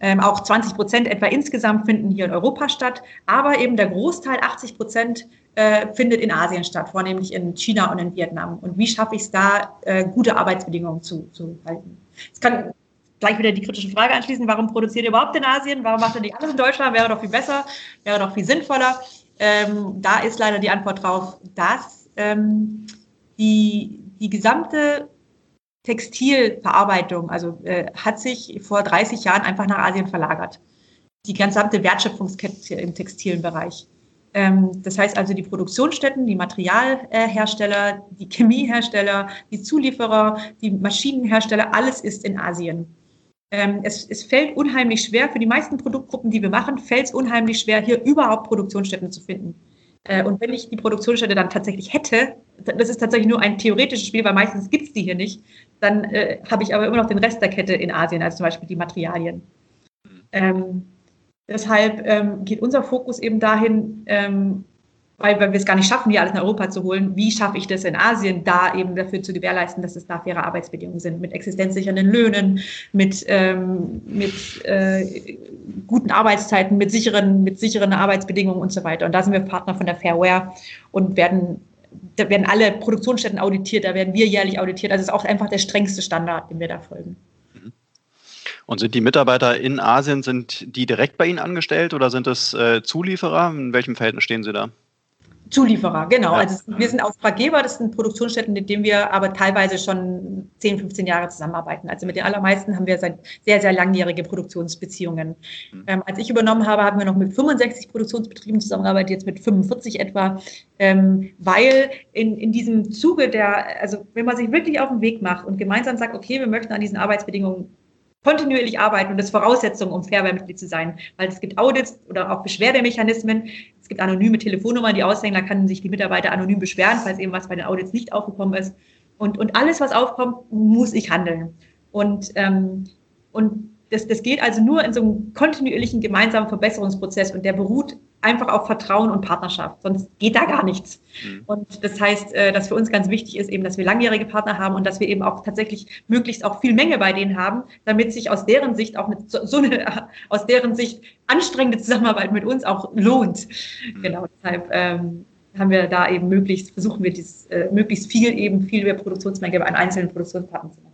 Ähm, auch 20 Prozent etwa insgesamt finden hier in Europa statt, aber eben der Großteil, 80 Prozent, äh, findet in Asien statt, vornehmlich in China und in Vietnam. Und wie schaffe ich es da, äh, gute Arbeitsbedingungen zu, zu halten? Es kann gleich wieder die kritische Frage anschließen, warum produziert ihr überhaupt in Asien? Warum macht ihr nicht alles in Deutschland? Wäre doch viel besser, wäre doch viel sinnvoller. Ähm, da ist leider die Antwort drauf, dass ähm, die, die gesamte Textilverarbeitung, also äh, hat sich vor 30 Jahren einfach nach Asien verlagert. Die gesamte Wertschöpfungskette im textilen Bereich. Ähm, das heißt also, die Produktionsstätten, die Materialhersteller, die Chemiehersteller, die Zulieferer, die Maschinenhersteller, alles ist in Asien. Ähm, es, es, fällt unheimlich schwer, für die meisten Produktgruppen, die wir machen, fällt es unheimlich schwer, hier überhaupt Produktionsstätten zu finden. Äh, und wenn ich die Produktionsstätte dann tatsächlich hätte, das ist tatsächlich nur ein theoretisches Spiel, weil meistens gibt es die hier nicht, dann äh, habe ich aber immer noch den Rest der Kette in Asien, also zum Beispiel die Materialien. Ähm, deshalb ähm, geht unser Fokus eben dahin, ähm, weil, weil wir es gar nicht schaffen, die alles in Europa zu holen, wie schaffe ich das in Asien, da eben dafür zu gewährleisten, dass es da faire Arbeitsbedingungen sind, mit existenzsichernden Löhnen, mit, ähm, mit äh, guten Arbeitszeiten, mit sicheren, mit sicheren Arbeitsbedingungen und so weiter. Und da sind wir Partner von der Fairware und werden, da werden alle Produktionsstätten auditiert, da werden wir jährlich auditiert. Also es ist auch einfach der strengste Standard, den wir da folgen.
Und sind die Mitarbeiter in Asien, sind die direkt bei Ihnen angestellt oder sind es äh, Zulieferer? In welchem Verhältnis stehen Sie da?
Zulieferer, genau. Ja. Also wir sind Auftraggeber, das sind Produktionsstätten, mit denen wir aber teilweise schon 10, 15 Jahre zusammenarbeiten. Also mit den allermeisten haben wir seit sehr, sehr langjährige Produktionsbeziehungen. Mhm. Ähm, als ich übernommen habe, haben wir noch mit 65 Produktionsbetrieben zusammengearbeitet, jetzt mit 45 etwa, ähm, weil in, in diesem Zuge der, also wenn man sich wirklich auf den Weg macht und gemeinsam sagt, okay, wir möchten an diesen Arbeitsbedingungen kontinuierlich arbeiten und das ist Voraussetzung, um Fairware-Mitglied zu sein, weil es gibt Audits oder auch Beschwerdemechanismen. Es gibt anonyme Telefonnummern, die aushängen, da können sich die Mitarbeiter anonym beschweren, falls eben was bei den Audits nicht aufgekommen ist. Und, und alles, was aufkommt, muss ich handeln. Und, ähm, und das, das geht also nur in so einem kontinuierlichen gemeinsamen Verbesserungsprozess und der beruht einfach auf Vertrauen und Partnerschaft. Sonst geht da gar nichts. Mhm. Und das heißt, äh, dass für uns ganz wichtig ist eben, dass wir langjährige Partner haben und dass wir eben auch tatsächlich möglichst auch viel Menge bei denen haben, damit sich aus deren Sicht auch eine, so eine, aus deren Sicht anstrengende Zusammenarbeit mit uns auch lohnt. Mhm. Genau, deshalb, ähm, haben wir da eben möglichst, versuchen wir dieses, äh, möglichst viel eben, viel mehr Produktionsmenge bei einem einzelnen Produktionspartner zu machen.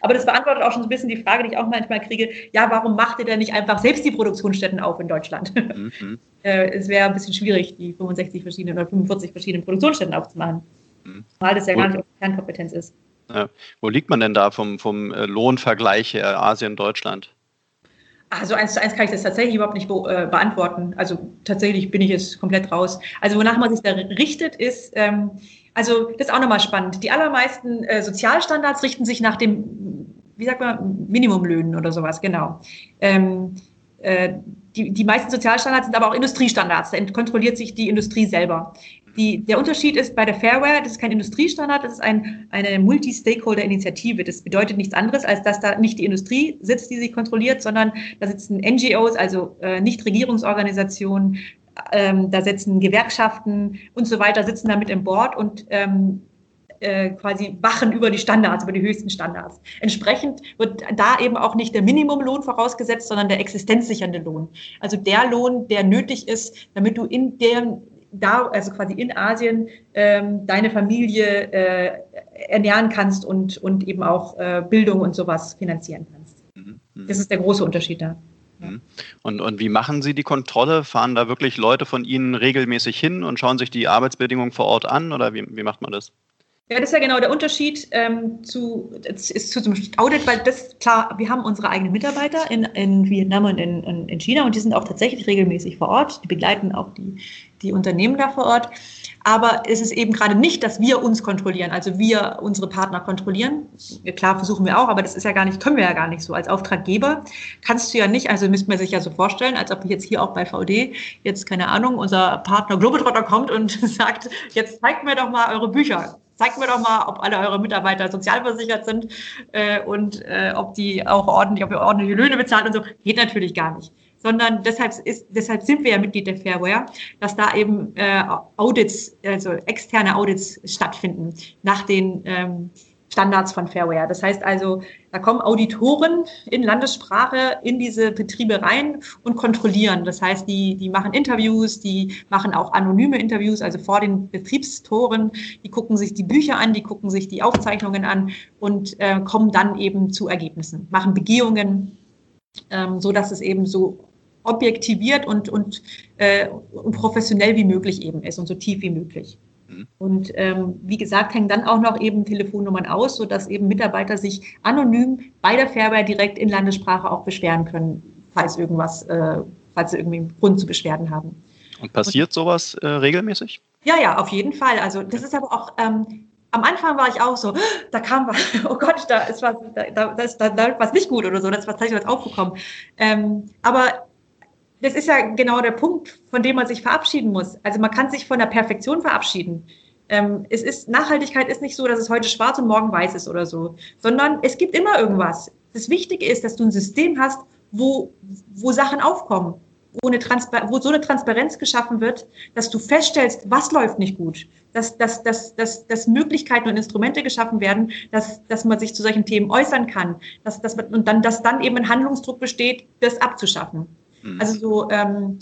Aber das beantwortet auch schon so ein bisschen die Frage, die ich auch manchmal kriege, ja, warum macht ihr denn nicht einfach selbst die Produktionsstätten auf in Deutschland? Mhm. Äh, es wäre ein bisschen schwierig, die 65 verschiedenen oder 45 verschiedenen Produktionsstätten aufzumachen, mhm. weil das ja gar nicht unsere Kernkompetenz ist.
Ja. Wo liegt man denn da vom, vom äh, Lohnvergleich her Asien, Deutschland?
Also eins zu eins kann ich das tatsächlich überhaupt nicht be äh, beantworten. Also tatsächlich bin ich jetzt komplett raus. Also wonach man sich da richtet, ist, ähm, also das ist auch nochmal spannend. Die allermeisten äh, Sozialstandards richten sich nach dem, wie sagt man, Minimumlöhnen oder sowas, genau. Ähm, äh, die, die meisten Sozialstandards sind aber auch Industriestandards. Da kontrolliert sich die Industrie selber. Die, der Unterschied ist bei der Fairware, das ist kein Industriestandard, das ist ein, eine Multi-Stakeholder-Initiative. Das bedeutet nichts anderes, als dass da nicht die Industrie sitzt, die sie kontrolliert, sondern da sitzen NGOs, also äh, Nichtregierungsorganisationen, ähm, da sitzen Gewerkschaften und so weiter, sitzen da mit im Board und ähm, äh, quasi wachen über die Standards, über die höchsten Standards. Entsprechend wird da eben auch nicht der Minimumlohn vorausgesetzt, sondern der existenzsichernde Lohn. Also der Lohn, der nötig ist, damit du in der da, also quasi in Asien, ähm, deine Familie äh, ernähren kannst und, und eben auch äh, Bildung und sowas finanzieren kannst. Mhm. mhm. Das ist der große Unterschied da.
Und, und wie machen Sie die Kontrolle? Fahren da wirklich Leute von Ihnen regelmäßig hin und schauen sich die Arbeitsbedingungen vor Ort an oder wie, wie macht man das?
Ja, das ist ja genau der Unterschied ähm, zu, ist zu zum Audit, weil das, klar, wir haben unsere eigenen Mitarbeiter in, in Vietnam und in, in China und die sind auch tatsächlich regelmäßig vor Ort. Die begleiten auch die, die Unternehmen da vor Ort. Aber es ist eben gerade nicht, dass wir uns kontrollieren, also wir unsere Partner kontrollieren. Klar, versuchen wir auch, aber das ist ja gar nicht, können wir ja gar nicht so. Als Auftraggeber kannst du ja nicht, also müsste man sich ja so vorstellen, als ob jetzt hier auch bei VD jetzt, keine Ahnung, unser Partner Globetrotter kommt und sagt, jetzt zeigt mir doch mal eure Bücher zeigt mir doch mal, ob alle eure Mitarbeiter sozialversichert sind äh, und äh, ob die auch ordentlich, ob ihr ordentliche Löhne bezahlt und so. Geht natürlich gar nicht sondern deshalb, ist, deshalb sind wir ja Mitglied der Fairware, dass da eben äh, Audits, also externe Audits stattfinden nach den ähm, Standards von Fairware. Das heißt also, da kommen Auditoren in Landessprache in diese Betriebe rein und kontrollieren. Das heißt, die, die machen Interviews, die machen auch anonyme Interviews, also vor den Betriebstoren. Die gucken sich die Bücher an, die gucken sich die Aufzeichnungen an und äh, kommen dann eben zu Ergebnissen, machen Begehungen, ähm, so dass es eben so objektiviert und, und, äh, und professionell wie möglich eben ist und so tief wie möglich. Mhm. Und ähm, wie gesagt, hängen dann auch noch eben Telefonnummern aus, sodass eben Mitarbeiter sich anonym bei der Fairware direkt in Landessprache auch beschweren können, falls irgendwas, äh, falls sie irgendwie einen Grund zu Beschwerden haben.
Und passiert sowas äh, regelmäßig?
Ja, ja, auf jeden Fall. Also das ist aber auch, ähm, am Anfang war ich auch so, da kam was, oh Gott, da ist was, da, da, da, da läuft was nicht gut oder so, da ist was tatsächlich was aufgekommen. Ähm, aber das ist ja genau der Punkt, von dem man sich verabschieden muss. Also man kann sich von der Perfektion verabschieden. Ähm, es ist, Nachhaltigkeit ist nicht so, dass es heute schwarz und morgen weiß ist oder so, sondern es gibt immer irgendwas. Das Wichtige ist, dass du ein System hast, wo, wo Sachen aufkommen, wo, eine wo so eine Transparenz geschaffen wird, dass du feststellst, was läuft nicht gut, dass, dass, dass, dass, dass Möglichkeiten und Instrumente geschaffen werden, dass, dass man sich zu solchen Themen äußern kann, dass, dass man, und dann, dass dann eben ein Handlungsdruck besteht, das abzuschaffen. Mhm. Also so ähm,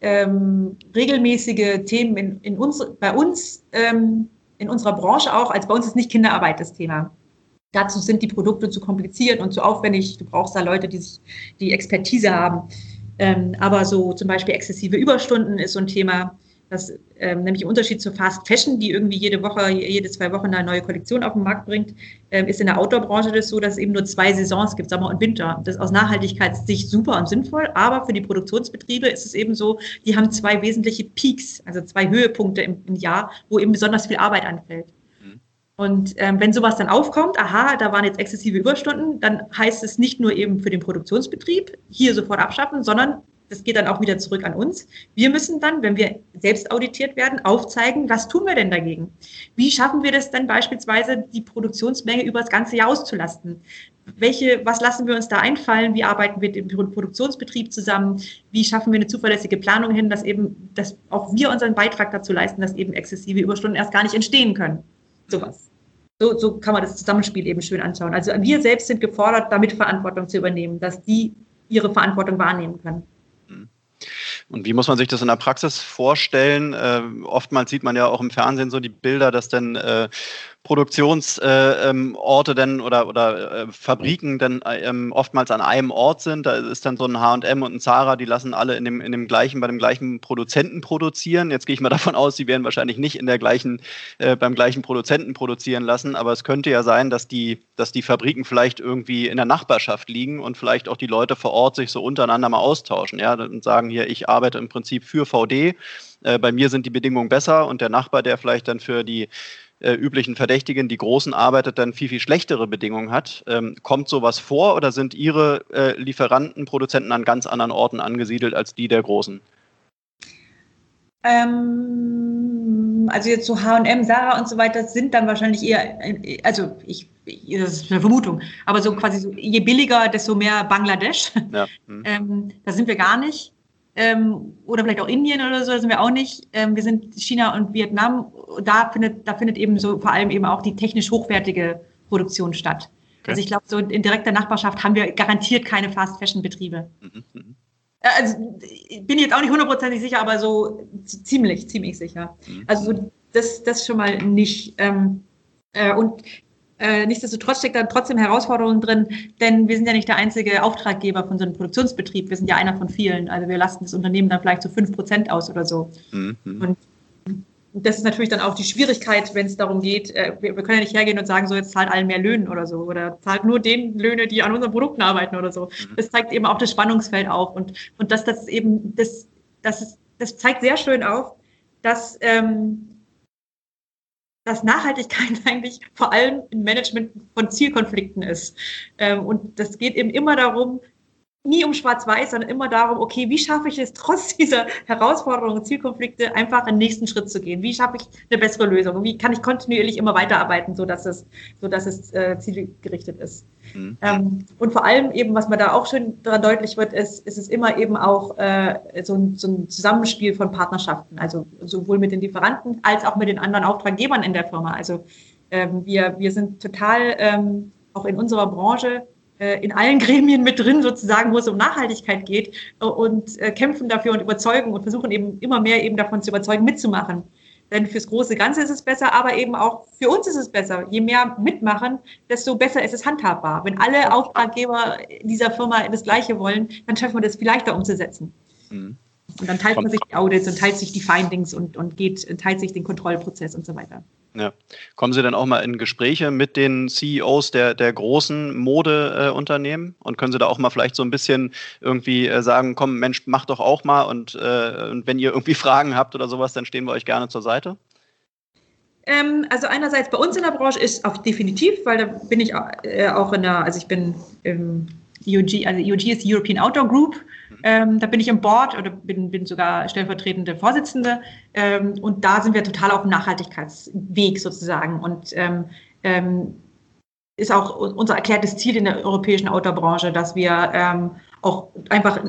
ähm, regelmäßige Themen in, in uns, bei uns, ähm, in unserer Branche auch, als bei uns ist nicht Kinderarbeit das Thema. Dazu sind die Produkte zu kompliziert und zu aufwendig. Du brauchst da Leute, die sich die Expertise haben. Ähm, aber so zum Beispiel exzessive Überstunden ist so ein Thema. Das ähm, nämlich im Unterschied zu Fast Fashion, die irgendwie jede Woche, jede zwei Wochen eine neue Kollektion auf den Markt bringt, ähm, ist in der Outdoor-Branche das so, dass es eben nur zwei Saisons gibt, Sommer und Winter. Das ist aus Nachhaltigkeitssicht super und sinnvoll, aber für die Produktionsbetriebe ist es eben so, die haben zwei wesentliche Peaks, also zwei Höhepunkte im, im Jahr, wo eben besonders viel Arbeit anfällt. Mhm. Und ähm, wenn sowas dann aufkommt, aha, da waren jetzt exzessive Überstunden, dann heißt es nicht nur eben für den Produktionsbetrieb hier sofort abschaffen, sondern das geht dann auch wieder zurück an uns. Wir müssen dann, wenn wir selbst auditiert werden, aufzeigen, was tun wir denn dagegen? Wie schaffen wir das dann beispielsweise, die Produktionsmenge über das ganze Jahr auszulasten? Welche, was lassen wir uns da einfallen? Wie arbeiten wir im Produktionsbetrieb zusammen? Wie schaffen wir eine zuverlässige Planung hin, dass eben, dass auch wir unseren Beitrag dazu leisten, dass eben exzessive Überstunden erst gar nicht entstehen können? Sowas. So, so kann man das Zusammenspiel eben schön anschauen. Also wir selbst sind gefordert, damit Verantwortung zu übernehmen, dass die ihre Verantwortung wahrnehmen können.
Und wie muss man sich das in der Praxis vorstellen? Äh, oftmals sieht man ja auch im Fernsehen so die Bilder, dass dann äh, Produktionsorte äh, ähm, dann oder, oder äh, Fabriken dann ähm, oftmals an einem Ort sind. Da ist dann so ein H&M und ein Zara, die lassen alle in dem, in dem gleichen, bei dem gleichen Produzenten produzieren. Jetzt gehe ich mal davon aus, sie werden wahrscheinlich nicht in der gleichen, äh, beim gleichen Produzenten produzieren lassen, aber es könnte ja sein, dass die, dass die Fabriken vielleicht irgendwie in der Nachbarschaft liegen und vielleicht auch die Leute vor Ort sich so untereinander mal austauschen, ja, und sagen hier, ich arbeite im Prinzip für VD, äh, bei mir sind die Bedingungen besser und der Nachbar, der vielleicht dann für die äh, üblichen Verdächtigen, die Großen arbeitet, dann viel, viel schlechtere Bedingungen hat. Ähm, kommt sowas vor oder sind Ihre äh, Lieferanten, Produzenten an ganz anderen Orten angesiedelt als die der Großen?
Ähm, also jetzt so H&M, Sarah und so weiter sind dann wahrscheinlich eher, also ich, das ist eine Vermutung, aber so quasi so, je billiger, desto mehr Bangladesch. Ja. Hm. Ähm, da sind wir gar nicht ähm, oder vielleicht auch Indien oder so, da sind wir auch nicht. Ähm, wir sind China und Vietnam. Da findet, da findet eben so vor allem eben auch die technisch hochwertige Produktion statt. Okay. Also ich glaube, so in direkter Nachbarschaft haben wir garantiert keine Fast-Fashion-Betriebe. Mhm, mhm. Äh, also bin jetzt auch nicht hundertprozentig sicher, aber so ziemlich, ziemlich sicher. Mhm. Also so, das, das schon mal nicht. Ähm, äh, und äh, nichtsdestotrotz steckt da trotzdem Herausforderungen drin, denn wir sind ja nicht der einzige Auftraggeber von so einem Produktionsbetrieb. Wir sind ja einer von vielen. Also wir lasten das Unternehmen dann vielleicht zu so fünf Prozent aus oder so. Mhm. Und das ist natürlich dann auch die Schwierigkeit, wenn es darum geht, äh, wir, wir, können ja nicht hergehen und sagen, so jetzt zahlt allen mehr Löhnen oder so oder zahlt nur den Löhne, die an unseren Produkten arbeiten oder so. Mhm. Das zeigt eben auch das Spannungsfeld auf und, und dass das eben, das, das, ist, das zeigt sehr schön auf, dass ähm, dass Nachhaltigkeit eigentlich vor allem im Management von Zielkonflikten ist. Ähm, und das geht eben immer darum, nie um Schwarz-Weiß, sondern immer darum, okay, wie schaffe ich es trotz dieser Herausforderungen und Zielkonflikte einfach einen nächsten Schritt zu gehen? Wie schaffe ich eine bessere Lösung? Wie kann ich kontinuierlich immer weiterarbeiten, sodass es, sodass es äh, zielgerichtet ist? Mhm. Ähm, und vor allem eben, was man da auch schön daran deutlich wird, ist, ist es immer eben auch äh, so, ein, so ein Zusammenspiel von Partnerschaften, also sowohl mit den Lieferanten als auch mit den anderen Auftraggebern in der Firma. Also ähm, wir, wir sind total ähm, auch in unserer Branche in allen Gremien mit drin, sozusagen, wo es um Nachhaltigkeit geht äh, und äh, kämpfen dafür und überzeugen und versuchen eben immer mehr eben davon zu überzeugen, mitzumachen. Denn fürs große Ganze ist es besser, aber eben auch für uns ist es besser. Je mehr mitmachen, desto besser ist es handhabbar. Wenn alle Auftraggeber dieser Firma das Gleiche wollen, dann schaffen wir das viel leichter umzusetzen. Mhm. Und dann teilt man sich die Audits und teilt sich die Findings und, und geht, teilt sich den Kontrollprozess und so weiter.
Ja. Kommen Sie dann auch mal in Gespräche mit den CEOs der, der großen Modeunternehmen äh, und können Sie da auch mal vielleicht so ein bisschen irgendwie äh, sagen, komm, Mensch, mach doch auch mal und, äh, und wenn ihr irgendwie Fragen habt oder sowas, dann stehen wir euch gerne zur Seite?
Ähm, also einerseits bei uns in der Branche ist auch definitiv, weil da bin ich äh, auch in der, also ich bin im EUG, also EUG ist European Outdoor Group ähm, da bin ich im Board oder bin, bin sogar stellvertretende Vorsitzende. Ähm, und da sind wir total auf dem Nachhaltigkeitsweg sozusagen. Und ähm, ähm ist auch unser erklärtes Ziel in der europäischen Outdoor-Branche, dass wir ähm, auch einfach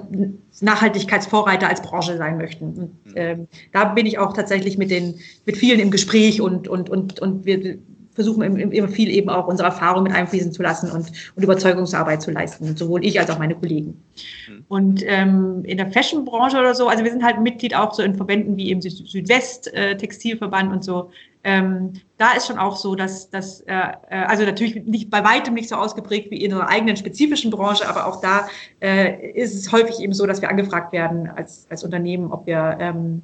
Nachhaltigkeitsvorreiter als Branche sein möchten. Und, ähm, da bin ich auch tatsächlich mit den mit vielen im Gespräch und und und und wir versuchen immer viel eben auch unsere Erfahrung mit einfließen zu lassen und, und Überzeugungsarbeit zu leisten, sowohl ich als auch meine Kollegen. Mhm. Und ähm, in der Fashion-Branche oder so, also wir sind halt Mitglied auch so in Verbänden wie eben Südwest, äh, Textilverband und so. Ähm, da ist schon auch so, dass, dass äh, äh, also natürlich nicht bei weitem nicht so ausgeprägt wie in unserer eigenen spezifischen Branche, aber auch da äh, ist es häufig eben so, dass wir angefragt werden als, als Unternehmen, ob wir ähm,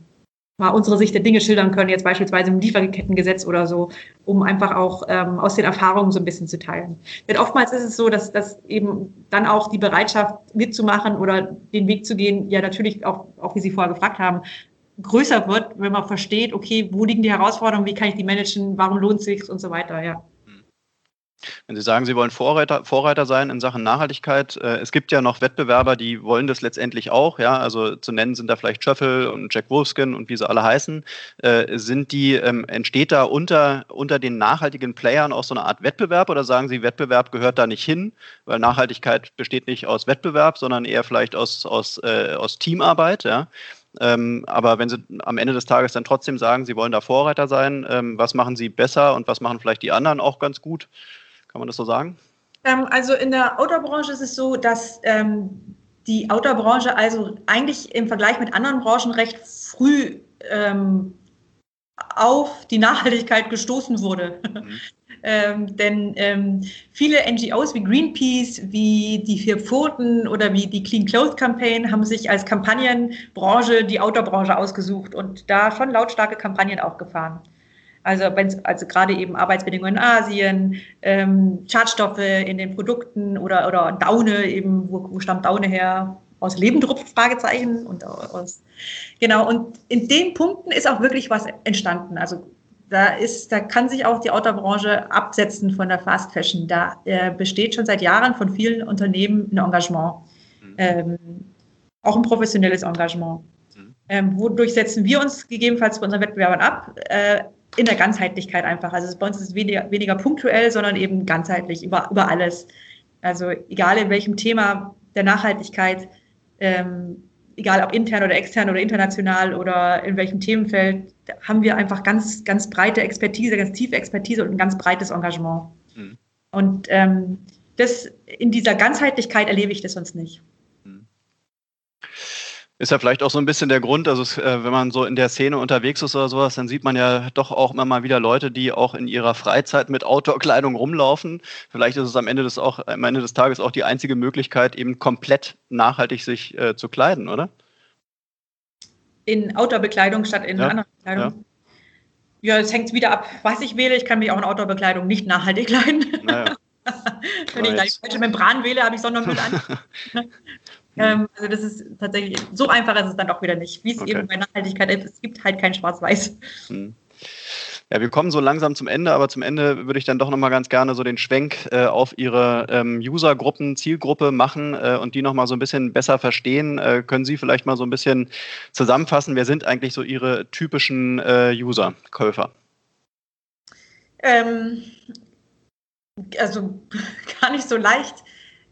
mal unsere Sicht der Dinge schildern können, jetzt beispielsweise im Lieferkettengesetz oder so, um einfach auch ähm, aus den Erfahrungen so ein bisschen zu teilen. Denn oftmals ist es so, dass, dass eben dann auch die Bereitschaft mitzumachen oder den Weg zu gehen, ja natürlich auch, auch wie Sie vorher gefragt haben, größer wird, wenn man versteht, okay, wo liegen die Herausforderungen, wie kann ich die managen, warum lohnt es sich und so weiter, ja.
Wenn Sie sagen, Sie wollen Vorreiter, Vorreiter sein in Sachen Nachhaltigkeit, äh, es gibt ja noch Wettbewerber, die wollen das letztendlich auch, ja, also zu nennen sind da vielleicht Schöffel und Jack Wolfskin und wie sie alle heißen. Äh, sind die, ähm, entsteht da unter, unter den nachhaltigen Playern auch so eine Art Wettbewerb oder sagen Sie, Wettbewerb gehört da nicht hin, weil Nachhaltigkeit besteht nicht aus Wettbewerb, sondern eher vielleicht aus, aus, äh, aus Teamarbeit, ja? Ähm, aber wenn Sie am Ende des Tages dann trotzdem sagen, Sie wollen da Vorreiter sein, ähm, was machen Sie besser und was machen vielleicht die anderen auch ganz gut? Kann man das so sagen?
Ähm, also in der Outdoor-Branche ist es so, dass ähm, die Outdoor-Branche also eigentlich im Vergleich mit anderen Branchen recht früh ähm, auf die Nachhaltigkeit gestoßen wurde. Mhm. Ähm, denn ähm, viele NGOs wie Greenpeace, wie die Vier Pfoten oder wie die Clean Clothes Campaign haben sich als Kampagnenbranche die Outdoor-Branche ausgesucht und da schon lautstarke Kampagnen auch gefahren. Also, also gerade eben Arbeitsbedingungen in Asien, ähm, Schadstoffe in den Produkten oder, oder Daune, eben, wo, wo stammt Daune her? Aus Lebendrupf, Fragezeichen. Und aus, genau, und in den Punkten ist auch wirklich was entstanden. Also da ist, da kann sich auch die Autobranche absetzen von der Fast Fashion. Da äh, besteht schon seit Jahren von vielen Unternehmen ein Engagement. Mhm. Ähm, auch ein professionelles Engagement. Mhm. Ähm, wodurch setzen wir uns gegebenenfalls bei unseren Wettbewerbern ab? Äh, in der Ganzheitlichkeit einfach. Also bei uns ist es weniger, weniger punktuell, sondern eben ganzheitlich über, über alles. Also egal in welchem Thema der Nachhaltigkeit, ähm, egal ob intern oder extern oder international oder in welchem Themenfeld, haben wir einfach ganz, ganz breite Expertise, ganz tiefe Expertise und ein ganz breites Engagement. Mhm. Und ähm, das in dieser Ganzheitlichkeit erlebe ich das sonst nicht.
Ist ja vielleicht auch so ein bisschen der Grund, also es, äh, wenn man so in der Szene unterwegs ist oder sowas, dann sieht man ja doch auch immer mal wieder Leute, die auch in ihrer Freizeit mit Outdoor-Kleidung rumlaufen. Vielleicht ist es am Ende des, auch, am Ende des Tages auch die einzige Möglichkeit, eben komplett nachhaltig sich äh, zu kleiden, oder?
In Outdoor-Bekleidung statt in ja, anderen Bekleidung? Ja. ja, es hängt wieder ab, was ich wähle. Ich kann mich auch in Outdoor-Bekleidung nicht nachhaltig kleiden. Naja. Wenn ich gleich falsche Membran wähle, habe ich Sondermüll an. Ähm, also das ist tatsächlich, so einfach ist es dann doch wieder nicht. Wie es okay. eben bei Nachhaltigkeit ist, es gibt halt kein Schwarz-Weiß. Hm.
Ja, wir kommen so langsam zum Ende, aber zum Ende würde ich dann doch nochmal ganz gerne so den Schwenk äh, auf Ihre ähm, User-Gruppen, Zielgruppe machen äh, und die nochmal so ein bisschen besser verstehen. Äh, können Sie vielleicht mal so ein bisschen zusammenfassen, wer sind eigentlich so Ihre typischen äh, User, Käufer?
Ähm, also gar nicht so leicht.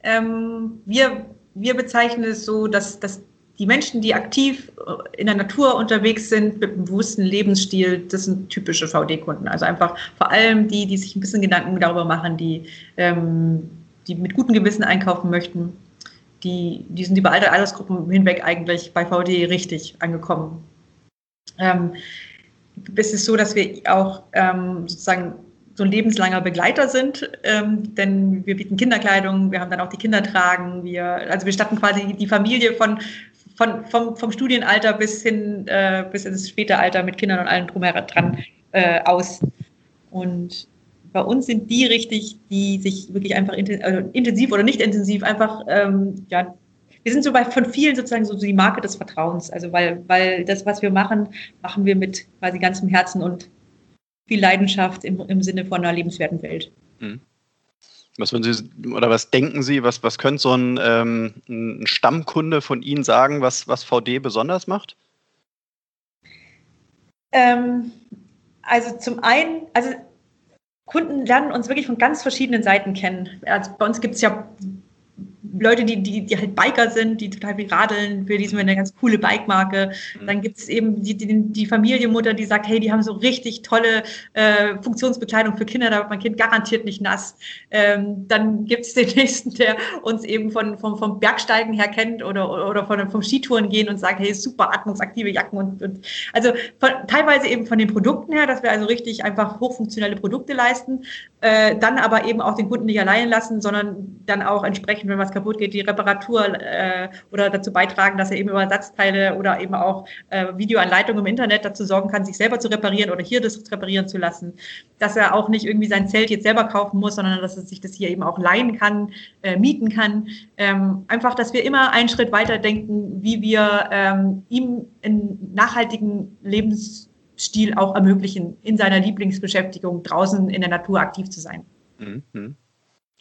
Ähm, wir wir bezeichnen es so, dass, dass die Menschen, die aktiv äh, in der Natur unterwegs sind, mit einem bewussten Lebensstil, das sind typische VD-Kunden. Also einfach vor allem die, die sich ein bisschen Gedanken darüber machen, die, ähm, die mit gutem Gewissen einkaufen möchten. Die, die sind über alle Altersgruppen hinweg eigentlich bei VD richtig angekommen. Ähm, es ist so, dass wir auch ähm, sozusagen so ein lebenslanger Begleiter sind, ähm, denn wir bieten Kinderkleidung, wir haben dann auch die Kindertragen, wir, also wir statten quasi die Familie von, von, vom, vom Studienalter bis hin, äh, bis ins späte Alter mit Kindern und allem drumherum dran äh, aus. Und bei uns sind die richtig, die sich wirklich einfach also intensiv oder nicht intensiv einfach, ähm, ja, wir sind so bei von vielen sozusagen so die Marke des Vertrauens. Also weil, weil das, was wir machen, machen wir mit quasi ganzem Herzen und viel Leidenschaft im, im Sinne von einer lebenswerten Welt. Mhm.
Was würden Sie oder was denken Sie, was, was könnte so ein, ähm, ein Stammkunde von Ihnen sagen, was, was VD besonders macht?
Ähm, also zum einen, also Kunden lernen uns wirklich von ganz verschiedenen Seiten kennen. Also bei uns gibt es ja Leute, die, die, die halt Biker sind, die total viel radeln, für die sind wir eine ganz coole Bike-Marke. Mhm. Dann gibt es eben die, die, die Familienmutter, die sagt, hey, die haben so richtig tolle äh, Funktionsbekleidung für Kinder, da wird mein Kind garantiert nicht nass. Ähm, dann gibt es den nächsten, der uns eben von, vom, vom Bergsteigen her kennt oder, oder von, vom Skitouren gehen und sagt, hey, super atmungsaktive Jacken und, und also von, teilweise eben von den Produkten her, dass wir also richtig einfach hochfunktionelle Produkte leisten, äh, dann aber eben auch den Kunden nicht allein lassen, sondern dann auch entsprechend, wenn was kaputt geht, die Reparatur äh, oder dazu beitragen, dass er eben über Ersatzteile oder eben auch äh, Videoanleitungen im Internet dazu sorgen kann, sich selber zu reparieren oder hier das reparieren zu lassen. Dass er auch nicht irgendwie sein Zelt jetzt selber kaufen muss, sondern dass er sich das hier eben auch leihen kann, äh, mieten kann. Ähm, einfach, dass wir immer einen Schritt weiter denken, wie wir ähm, ihm einen nachhaltigen Lebensstil auch ermöglichen, in seiner Lieblingsbeschäftigung draußen in der Natur aktiv zu sein. Mhm.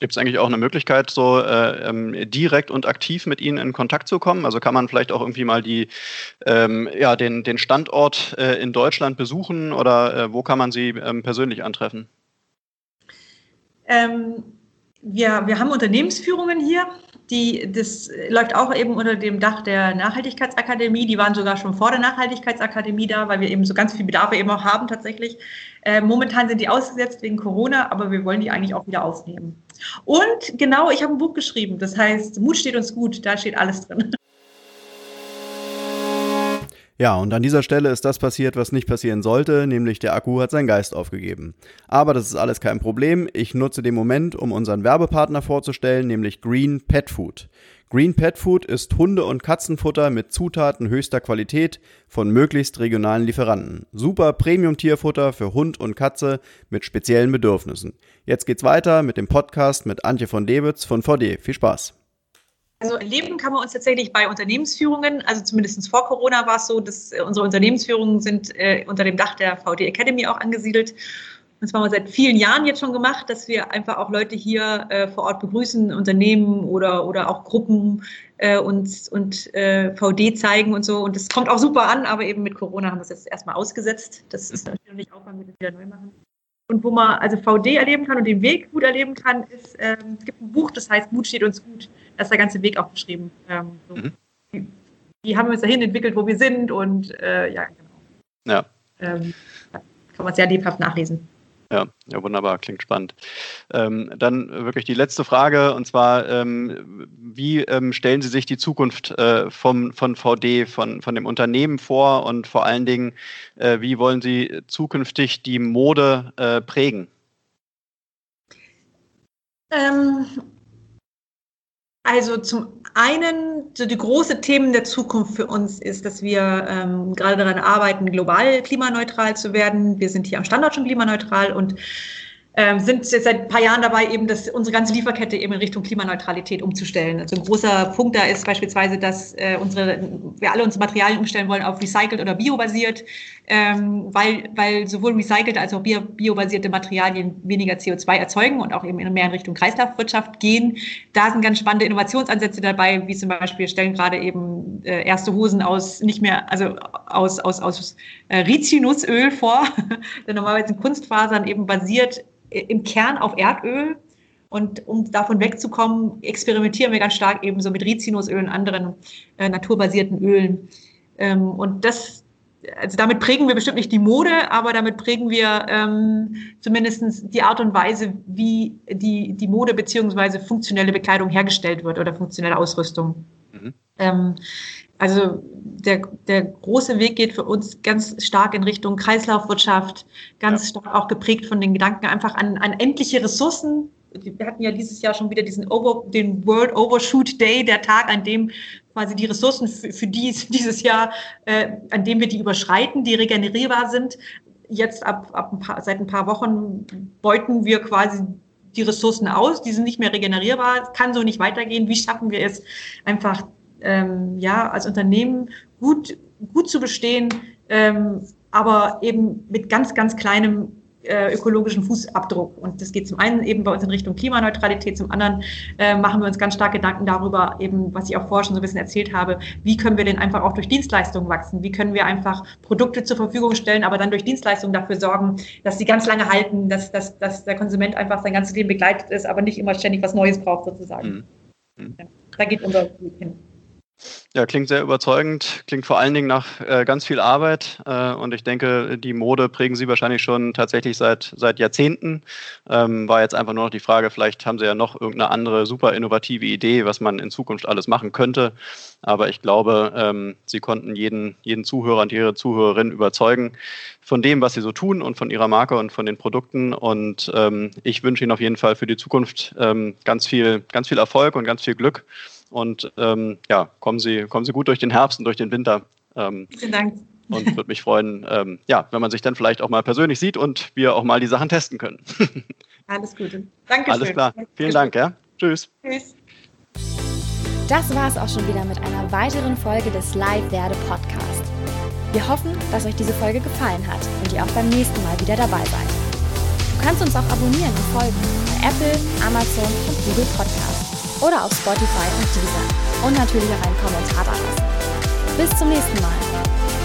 Gibt es eigentlich auch eine Möglichkeit, so äh, ähm, direkt und aktiv mit Ihnen in Kontakt zu kommen? Also kann man vielleicht auch irgendwie mal die, ähm, ja, den, den Standort äh, in Deutschland besuchen oder äh, wo kann man Sie ähm, persönlich antreffen?
Ähm, wir, wir haben Unternehmensführungen hier. Die, das läuft auch eben unter dem Dach der Nachhaltigkeitsakademie. Die waren sogar schon vor der Nachhaltigkeitsakademie da, weil wir eben so ganz viel Bedarfe eben auch haben tatsächlich. Äh, momentan sind die ausgesetzt wegen Corona, aber wir wollen die eigentlich auch wieder aufnehmen. Und genau, ich habe ein Buch geschrieben, das heißt Mut steht uns gut, da steht alles drin.
Ja, und an dieser Stelle ist das passiert, was nicht passieren sollte, nämlich der Akku hat seinen Geist aufgegeben. Aber das ist alles kein Problem. Ich nutze den Moment, um unseren Werbepartner vorzustellen, nämlich Green Pet Food. Green Pet Food ist Hunde- und Katzenfutter mit Zutaten höchster Qualität von möglichst regionalen Lieferanten. Super Premium-Tierfutter für Hund und Katze mit speziellen Bedürfnissen. Jetzt geht's weiter mit dem Podcast mit Antje von Dewitz von VD. Viel Spaß!
Also erleben kann man uns tatsächlich bei Unternehmensführungen. Also zumindest vor Corona war es so, dass äh, unsere Unternehmensführungen sind äh, unter dem Dach der VD Academy auch angesiedelt. Und zwar haben wir seit vielen Jahren jetzt schon gemacht, dass wir einfach auch Leute hier äh, vor Ort begrüßen, Unternehmen oder, oder auch Gruppen äh, und, und äh, VD zeigen und so. Und das kommt auch super an, aber eben mit Corona haben wir es jetzt erstmal ausgesetzt. Das ist natürlich auch, wenn wir das wieder neu machen. Und wo man also VD erleben kann und den Weg gut erleben kann, ist, ähm, es gibt ein Buch, das heißt Mut steht uns gut. Da ist der ganze Weg auch beschrieben. Ähm, so. mhm. wie, wie, haben wir uns dahin entwickelt, wo wir sind und äh, ja, genau. Ja. Ähm, kann man sehr lebhaft nachlesen.
Ja, ja, wunderbar, klingt spannend. Ähm, dann wirklich die letzte Frage, und zwar, ähm, wie ähm, stellen Sie sich die Zukunft äh, vom, von VD, von, von dem Unternehmen vor und vor allen Dingen, äh, wie wollen Sie zukünftig die Mode äh, prägen?
Also zum einen, so die große Themen der Zukunft für uns ist, dass wir ähm, gerade daran arbeiten, global klimaneutral zu werden. Wir sind hier am Standort schon klimaneutral und ähm, sind jetzt seit ein paar Jahren dabei, eben das, unsere ganze Lieferkette eben in Richtung Klimaneutralität umzustellen. Also ein großer Punkt da ist beispielsweise, dass äh, unsere, wir alle unsere Materialien umstellen wollen auf recycelt oder biobasiert, ähm, weil, weil sowohl recycelte als auch bio, biobasierte Materialien weniger CO2 erzeugen und auch eben mehr in Richtung Kreislaufwirtschaft gehen. Da sind ganz spannende Innovationsansätze dabei, wie zum Beispiel stellen gerade eben äh, erste Hosen aus nicht mehr, also aus, aus, aus äh, Rizinusöl vor, der normalerweise in Kunstfasern eben basiert im Kern auf Erdöl. Und um davon wegzukommen, experimentieren wir ganz stark eben so mit Rizinusöl und anderen äh, naturbasierten Ölen. Ähm, und das, also damit prägen wir bestimmt nicht die Mode, aber damit prägen wir ähm, zumindest die Art und Weise, wie die, die Mode beziehungsweise funktionelle Bekleidung hergestellt wird oder funktionelle Ausrüstung. Mhm. Ähm, also der, der große Weg geht für uns ganz stark in Richtung Kreislaufwirtschaft, ganz ja. stark auch geprägt von den Gedanken einfach an, an endliche Ressourcen. Wir hatten ja dieses Jahr schon wieder diesen Over, den World Overshoot Day, der Tag, an dem quasi die Ressourcen für, für dies, dieses Jahr, äh, an dem wir die überschreiten, die regenerierbar sind. Jetzt ab, ab ein paar, seit ein paar Wochen beuten wir quasi die Ressourcen aus, die sind nicht mehr regenerierbar, kann so nicht weitergehen. Wie schaffen wir es, einfach ähm, ja, als Unternehmen gut, gut zu bestehen, ähm, aber eben mit ganz, ganz kleinem äh, ökologischen Fußabdruck. Und das geht zum einen eben bei uns in Richtung Klimaneutralität, zum anderen äh, machen wir uns ganz stark Gedanken darüber, eben, was ich auch vorher schon so ein bisschen erzählt habe, wie können wir denn einfach auch durch Dienstleistungen wachsen? Wie können wir einfach Produkte zur Verfügung stellen, aber dann durch Dienstleistungen dafür sorgen, dass sie ganz lange halten, dass, dass, dass der Konsument einfach sein ganzes Leben begleitet ist, aber nicht immer ständig was Neues braucht sozusagen. Mhm. Mhm. Da geht unser Weg hin.
Ja, klingt sehr überzeugend, klingt vor allen Dingen nach äh, ganz viel Arbeit äh, und ich denke, die Mode prägen Sie wahrscheinlich schon tatsächlich seit, seit Jahrzehnten. Ähm, war jetzt einfach nur noch die Frage, vielleicht haben Sie ja noch irgendeine andere super innovative Idee, was man in Zukunft alles machen könnte. Aber ich glaube, ähm, Sie konnten jeden, jeden Zuhörer und Ihre Zuhörerin überzeugen von dem, was Sie so tun und von Ihrer Marke und von den Produkten. Und ähm, ich wünsche Ihnen auf jeden Fall für die Zukunft ähm, ganz viel, ganz viel Erfolg und ganz viel Glück. Und ähm, ja, kommen Sie, kommen Sie gut durch den Herbst und durch den Winter.
Ähm, Vielen Dank.
Und würde mich freuen, ähm, ja, wenn man sich dann vielleicht auch mal persönlich sieht und wir auch mal die Sachen testen können.
Alles Gute. Danke.
Alles klar. Vielen Dank, ja. Tschüss. Tschüss.
Das war es auch schon wieder mit einer weiteren Folge des Live Werde Podcast. Wir hoffen, dass euch diese Folge gefallen hat und ihr auch beim nächsten Mal wieder dabei seid. Du kannst uns auch abonnieren und folgen bei Apple, Amazon und Google Podcasts oder auf Spotify und Deezer und natürlich auch einen Kommentar da lassen. Bis zum nächsten Mal.